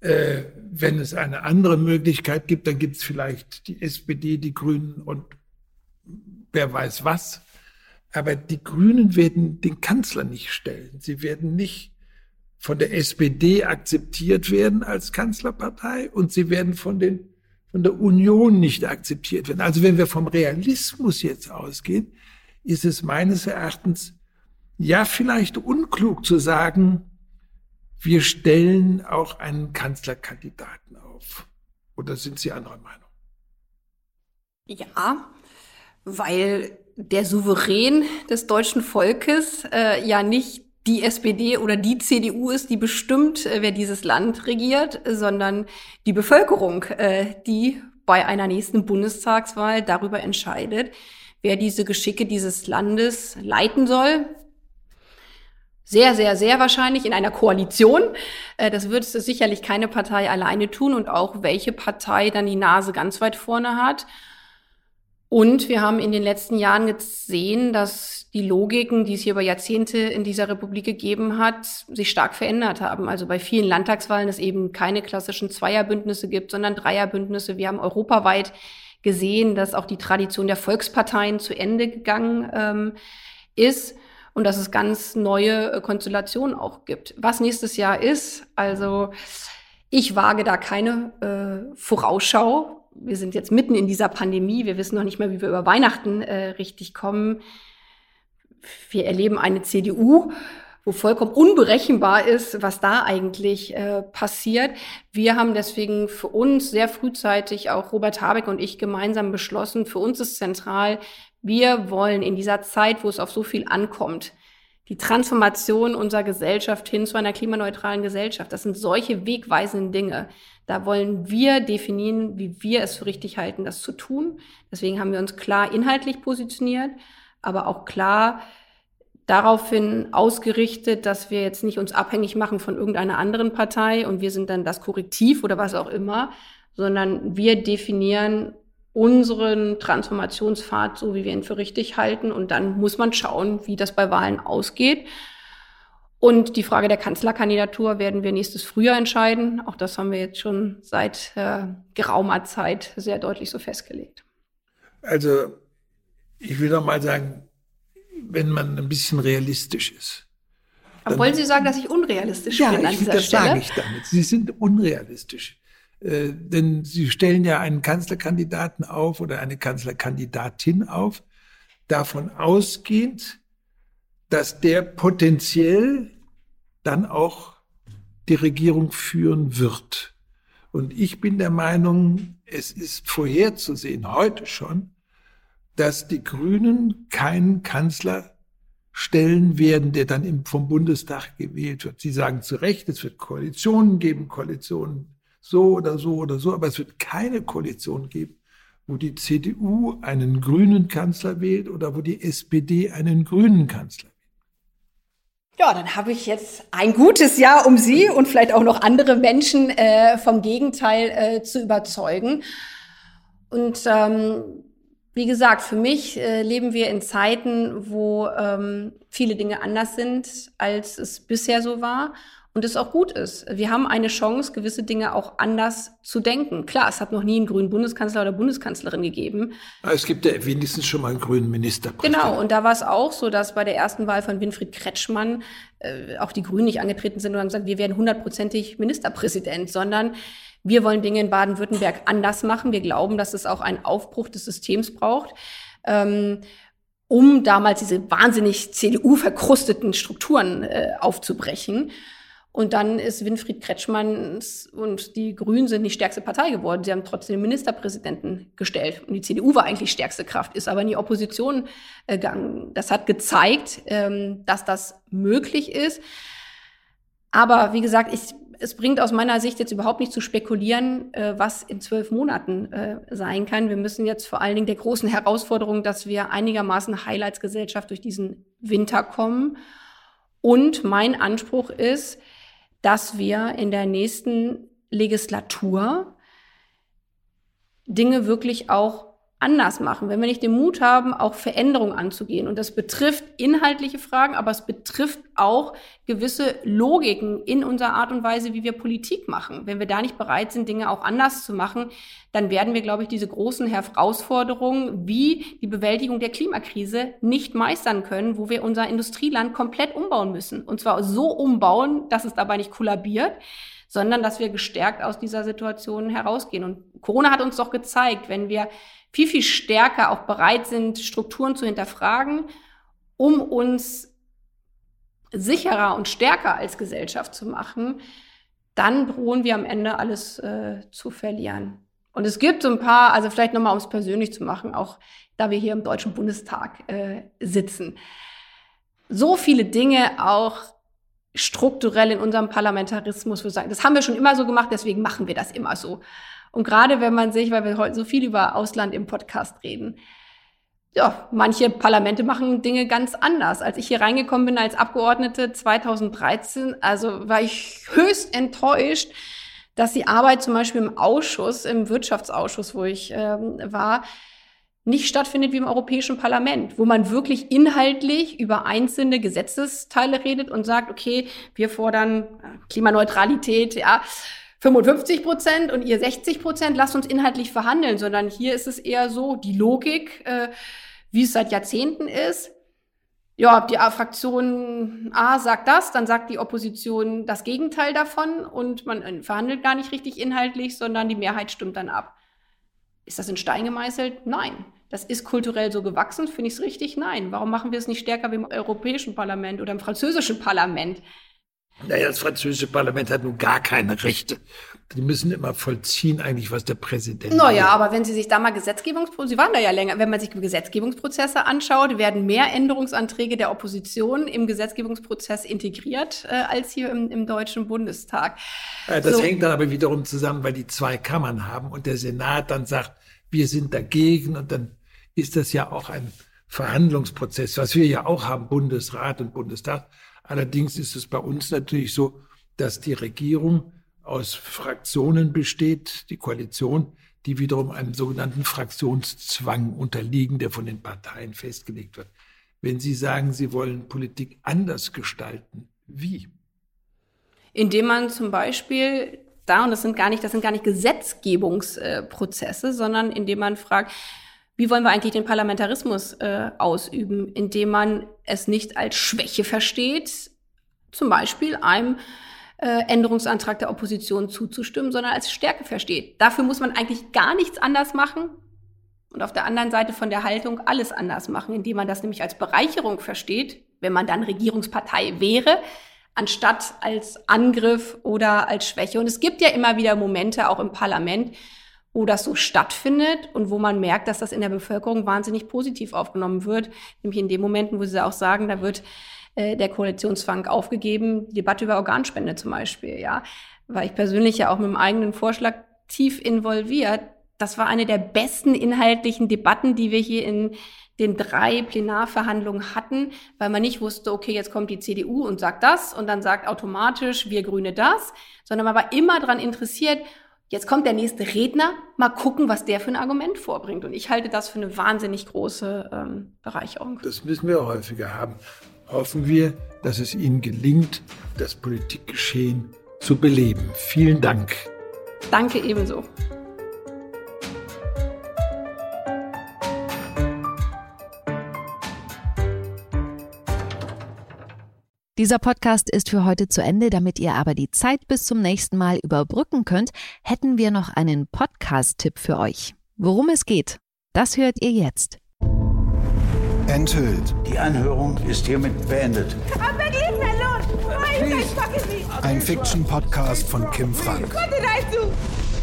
Äh, wenn es eine andere Möglichkeit gibt, dann gibt es vielleicht die SPD, die Grünen und wer weiß was. Aber die Grünen werden den Kanzler nicht stellen. Sie werden nicht von der SPD akzeptiert werden als Kanzlerpartei und sie werden von den von der Union nicht akzeptiert werden. Also wenn wir vom Realismus jetzt ausgehen, ist es meines Erachtens ja vielleicht unklug zu sagen, wir stellen auch einen Kanzlerkandidaten auf. Oder sind Sie anderer Meinung? Ja, weil der Souverän des deutschen Volkes äh, ja nicht die SPD oder die CDU ist, die bestimmt, äh, wer dieses Land regiert, sondern die Bevölkerung, äh, die bei einer nächsten Bundestagswahl darüber entscheidet, wer diese Geschicke dieses Landes leiten soll. Sehr, sehr, sehr wahrscheinlich in einer Koalition. Äh, das wird sicherlich keine Partei alleine tun und auch welche Partei dann die Nase ganz weit vorne hat. Und wir haben in den letzten Jahren gesehen, dass die Logiken, die es hier über Jahrzehnte in dieser Republik gegeben hat, sich stark verändert haben. Also bei vielen Landtagswahlen es eben keine klassischen Zweierbündnisse gibt, sondern Dreierbündnisse. Wir haben europaweit gesehen, dass auch die Tradition der Volksparteien zu Ende gegangen ähm, ist und dass es ganz neue äh, Konstellationen auch gibt. Was nächstes Jahr ist, also ich wage da keine äh, Vorausschau, wir sind jetzt mitten in dieser Pandemie, wir wissen noch nicht mehr, wie wir über Weihnachten äh, richtig kommen. Wir erleben eine CDU, wo vollkommen unberechenbar ist, was da eigentlich äh, passiert. Wir haben deswegen für uns sehr frühzeitig, auch Robert Habeck und ich gemeinsam beschlossen, für uns ist zentral, wir wollen in dieser Zeit, wo es auf so viel ankommt, die Transformation unserer Gesellschaft hin zu einer klimaneutralen Gesellschaft. Das sind solche wegweisenden Dinge. Da wollen wir definieren, wie wir es für richtig halten, das zu tun. Deswegen haben wir uns klar inhaltlich positioniert, aber auch klar daraufhin ausgerichtet, dass wir jetzt nicht uns abhängig machen von irgendeiner anderen Partei und wir sind dann das Korrektiv oder was auch immer, sondern wir definieren unseren Transformationspfad, so wie wir ihn für richtig halten. Und dann muss man schauen, wie das bei Wahlen ausgeht. Und die Frage der Kanzlerkandidatur werden wir nächstes Frühjahr entscheiden. Auch das haben wir jetzt schon seit äh, geraumer Zeit sehr deutlich so festgelegt. Also ich will doch mal sagen, wenn man ein bisschen realistisch ist. Aber wollen Sie sagen, dass ich unrealistisch ja, bin an ich, dieser das Stelle? Ja, das sage ich damit. Sie sind unrealistisch. Äh, denn sie stellen ja einen Kanzlerkandidaten auf oder eine Kanzlerkandidatin auf, davon ausgehend, dass der potenziell dann auch die Regierung führen wird. Und ich bin der Meinung, es ist vorherzusehen, heute schon, dass die Grünen keinen Kanzler stellen werden, der dann vom Bundestag gewählt wird. Sie sagen zu Recht, es wird Koalitionen geben, Koalitionen so oder so oder so, aber es wird keine Koalition geben, wo die CDU einen grünen Kanzler wählt oder wo die SPD einen grünen Kanzler. Ja, dann habe ich jetzt ein gutes Jahr, um Sie und vielleicht auch noch andere Menschen äh, vom Gegenteil äh, zu überzeugen. Und ähm, wie gesagt, für mich äh, leben wir in Zeiten, wo ähm, viele Dinge anders sind, als es bisher so war und es auch gut ist. Wir haben eine Chance, gewisse Dinge auch anders zu denken. Klar, es hat noch nie einen grünen Bundeskanzler oder Bundeskanzlerin gegeben. Es gibt ja wenigstens schon mal einen grünen Ministerpräsidenten. Genau, und da war es auch so, dass bei der ersten Wahl von Winfried Kretschmann äh, auch die Grünen nicht angetreten sind und haben gesagt, wir werden hundertprozentig Ministerpräsident, sondern wir wollen Dinge in Baden-Württemberg anders machen. Wir glauben, dass es auch einen Aufbruch des Systems braucht. Ähm, um damals diese wahnsinnig CDU-verkrusteten Strukturen äh, aufzubrechen. Und dann ist Winfried Kretschmann und die Grünen sind die stärkste Partei geworden. Sie haben trotzdem den Ministerpräsidenten gestellt. Und die CDU war eigentlich stärkste Kraft, ist aber in die Opposition äh, gegangen. Das hat gezeigt, ähm, dass das möglich ist. Aber wie gesagt, ich, es bringt aus meiner Sicht jetzt überhaupt nicht zu spekulieren, äh, was in zwölf Monaten äh, sein kann. Wir müssen jetzt vor allen Dingen der großen Herausforderung, dass wir einigermaßen Highlights-Gesellschaft durch diesen Winter kommen. Und mein Anspruch ist, dass wir in der nächsten Legislatur Dinge wirklich auch anders machen, wenn wir nicht den Mut haben, auch Veränderungen anzugehen. Und das betrifft inhaltliche Fragen, aber es betrifft auch gewisse Logiken in unserer Art und Weise, wie wir Politik machen. Wenn wir da nicht bereit sind, Dinge auch anders zu machen, dann werden wir, glaube ich, diese großen Herausforderungen wie die Bewältigung der Klimakrise nicht meistern können, wo wir unser Industrieland komplett umbauen müssen. Und zwar so umbauen, dass es dabei nicht kollabiert, sondern dass wir gestärkt aus dieser Situation herausgehen. Und Corona hat uns doch gezeigt, wenn wir viel, viel stärker auch bereit sind, Strukturen zu hinterfragen, um uns sicherer und stärker als Gesellschaft zu machen, dann drohen wir am Ende alles äh, zu verlieren. Und es gibt so ein paar, also vielleicht nochmal, um es persönlich zu machen, auch da wir hier im Deutschen Bundestag äh, sitzen. So viele Dinge auch strukturell in unserem Parlamentarismus, wir sagen, das haben wir schon immer so gemacht, deswegen machen wir das immer so. Und gerade wenn man sich, weil wir heute so viel über Ausland im Podcast reden, ja, manche Parlamente machen Dinge ganz anders. Als ich hier reingekommen bin als Abgeordnete 2013, also war ich höchst enttäuscht, dass die Arbeit zum Beispiel im Ausschuss, im Wirtschaftsausschuss, wo ich ähm, war, nicht stattfindet wie im Europäischen Parlament, wo man wirklich inhaltlich über einzelne Gesetzesteile redet und sagt, okay, wir fordern Klimaneutralität, ja, 55 Prozent und ihr 60 Prozent, lasst uns inhaltlich verhandeln, sondern hier ist es eher so, die Logik, äh, wie es seit Jahrzehnten ist. Ja, die Fraktion A sagt das, dann sagt die Opposition das Gegenteil davon und man äh, verhandelt gar nicht richtig inhaltlich, sondern die Mehrheit stimmt dann ab. Ist das in Stein gemeißelt? Nein. Das ist kulturell so gewachsen, finde ich es richtig? Nein. Warum machen wir es nicht stärker wie im Europäischen Parlament oder im französischen Parlament? Naja, das französische Parlament hat nun gar keine Rechte. Die müssen immer vollziehen, eigentlich, was der Präsident. Naja, aber wenn Sie sich da mal Gesetzgebungsprozesse, Sie waren da ja länger, wenn man sich Gesetzgebungsprozesse anschaut, werden mehr Änderungsanträge der Opposition im Gesetzgebungsprozess integriert äh, als hier im, im Deutschen Bundestag. Ja, das so. hängt dann aber wiederum zusammen, weil die zwei Kammern haben und der Senat dann sagt, wir sind dagegen und dann ist das ja auch ein Verhandlungsprozess, was wir ja auch haben, Bundesrat und Bundestag. Allerdings ist es bei uns natürlich so, dass die Regierung aus Fraktionen besteht, die Koalition, die wiederum einem sogenannten Fraktionszwang unterliegen, der von den Parteien festgelegt wird. Wenn Sie sagen, Sie wollen Politik anders gestalten, wie? Indem man zum Beispiel da, und das sind gar nicht, das sind gar nicht Gesetzgebungsprozesse, sondern indem man fragt, wie wollen wir eigentlich den Parlamentarismus äh, ausüben, indem man es nicht als Schwäche versteht, zum Beispiel einem äh, Änderungsantrag der Opposition zuzustimmen, sondern als Stärke versteht. Dafür muss man eigentlich gar nichts anders machen und auf der anderen Seite von der Haltung alles anders machen, indem man das nämlich als Bereicherung versteht, wenn man dann Regierungspartei wäre, anstatt als Angriff oder als Schwäche. Und es gibt ja immer wieder Momente auch im Parlament, wo das so stattfindet und wo man merkt, dass das in der Bevölkerung wahnsinnig positiv aufgenommen wird. Nämlich in den Momenten, wo sie auch sagen, da wird äh, der Koalitionszwang aufgegeben, die Debatte über Organspende zum Beispiel, ja. War ich persönlich ja auch mit dem eigenen Vorschlag tief involviert. Das war eine der besten inhaltlichen Debatten, die wir hier in den drei Plenarverhandlungen hatten, weil man nicht wusste, okay, jetzt kommt die CDU und sagt das und dann sagt automatisch wir Grüne das, sondern man war immer daran interessiert, jetzt kommt der nächste Redner, mal gucken, was der für ein Argument vorbringt. Und ich halte das für eine wahnsinnig große ähm, Bereicherung. Das müssen wir häufiger haben. Hoffen wir, dass es Ihnen gelingt, das Politikgeschehen zu beleben. Vielen Dank. Danke ebenso. Dieser Podcast ist für heute zu Ende. Damit ihr aber die Zeit bis zum nächsten Mal überbrücken könnt, hätten wir noch einen Podcast-Tipp für euch. Worum es geht, das hört ihr jetzt. Enthüllt. Die Anhörung ist hiermit beendet. Ein Fiction-Podcast von Kim Frank.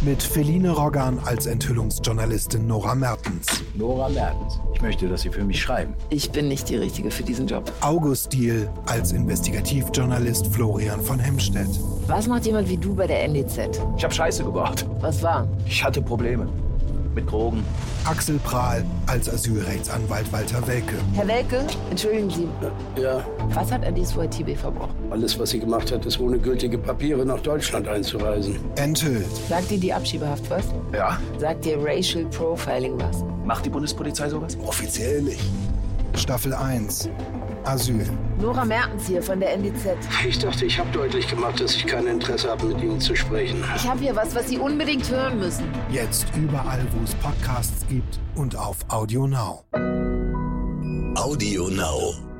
Mit Feline Roggan als Enthüllungsjournalistin Nora Mertens. Nora Mertens. Ich möchte, dass Sie für mich schreiben. Ich bin nicht die Richtige für diesen Job. August Diel als Investigativjournalist Florian von Hemstedt. Was macht jemand wie du bei der NDZ? Ich habe Scheiße gebaut. Was war? Ich hatte Probleme. Mit Drogen. Axel Prahl als Asylrechtsanwalt Walter Welke. Herr Welke, entschuldigen Sie, Ja, was hat Alice vor TB verbrochen? alles, was sie gemacht hat, ist ohne gültige Papiere nach Deutschland einzureisen. Enthüllt. Sagt dir die Abschiebehaft was? Ja. Sagt dir Racial Profiling was? Macht die Bundespolizei sowas? Offiziell nicht. Staffel 1. Asyl. Nora Mertens hier von der NDZ. Ich dachte, ich habe deutlich gemacht, dass ich kein Interesse habe, mit Ihnen zu sprechen. Ich habe hier was, was Sie unbedingt hören müssen. Jetzt überall, wo es Podcasts gibt und auf Audio Now. Audio Now.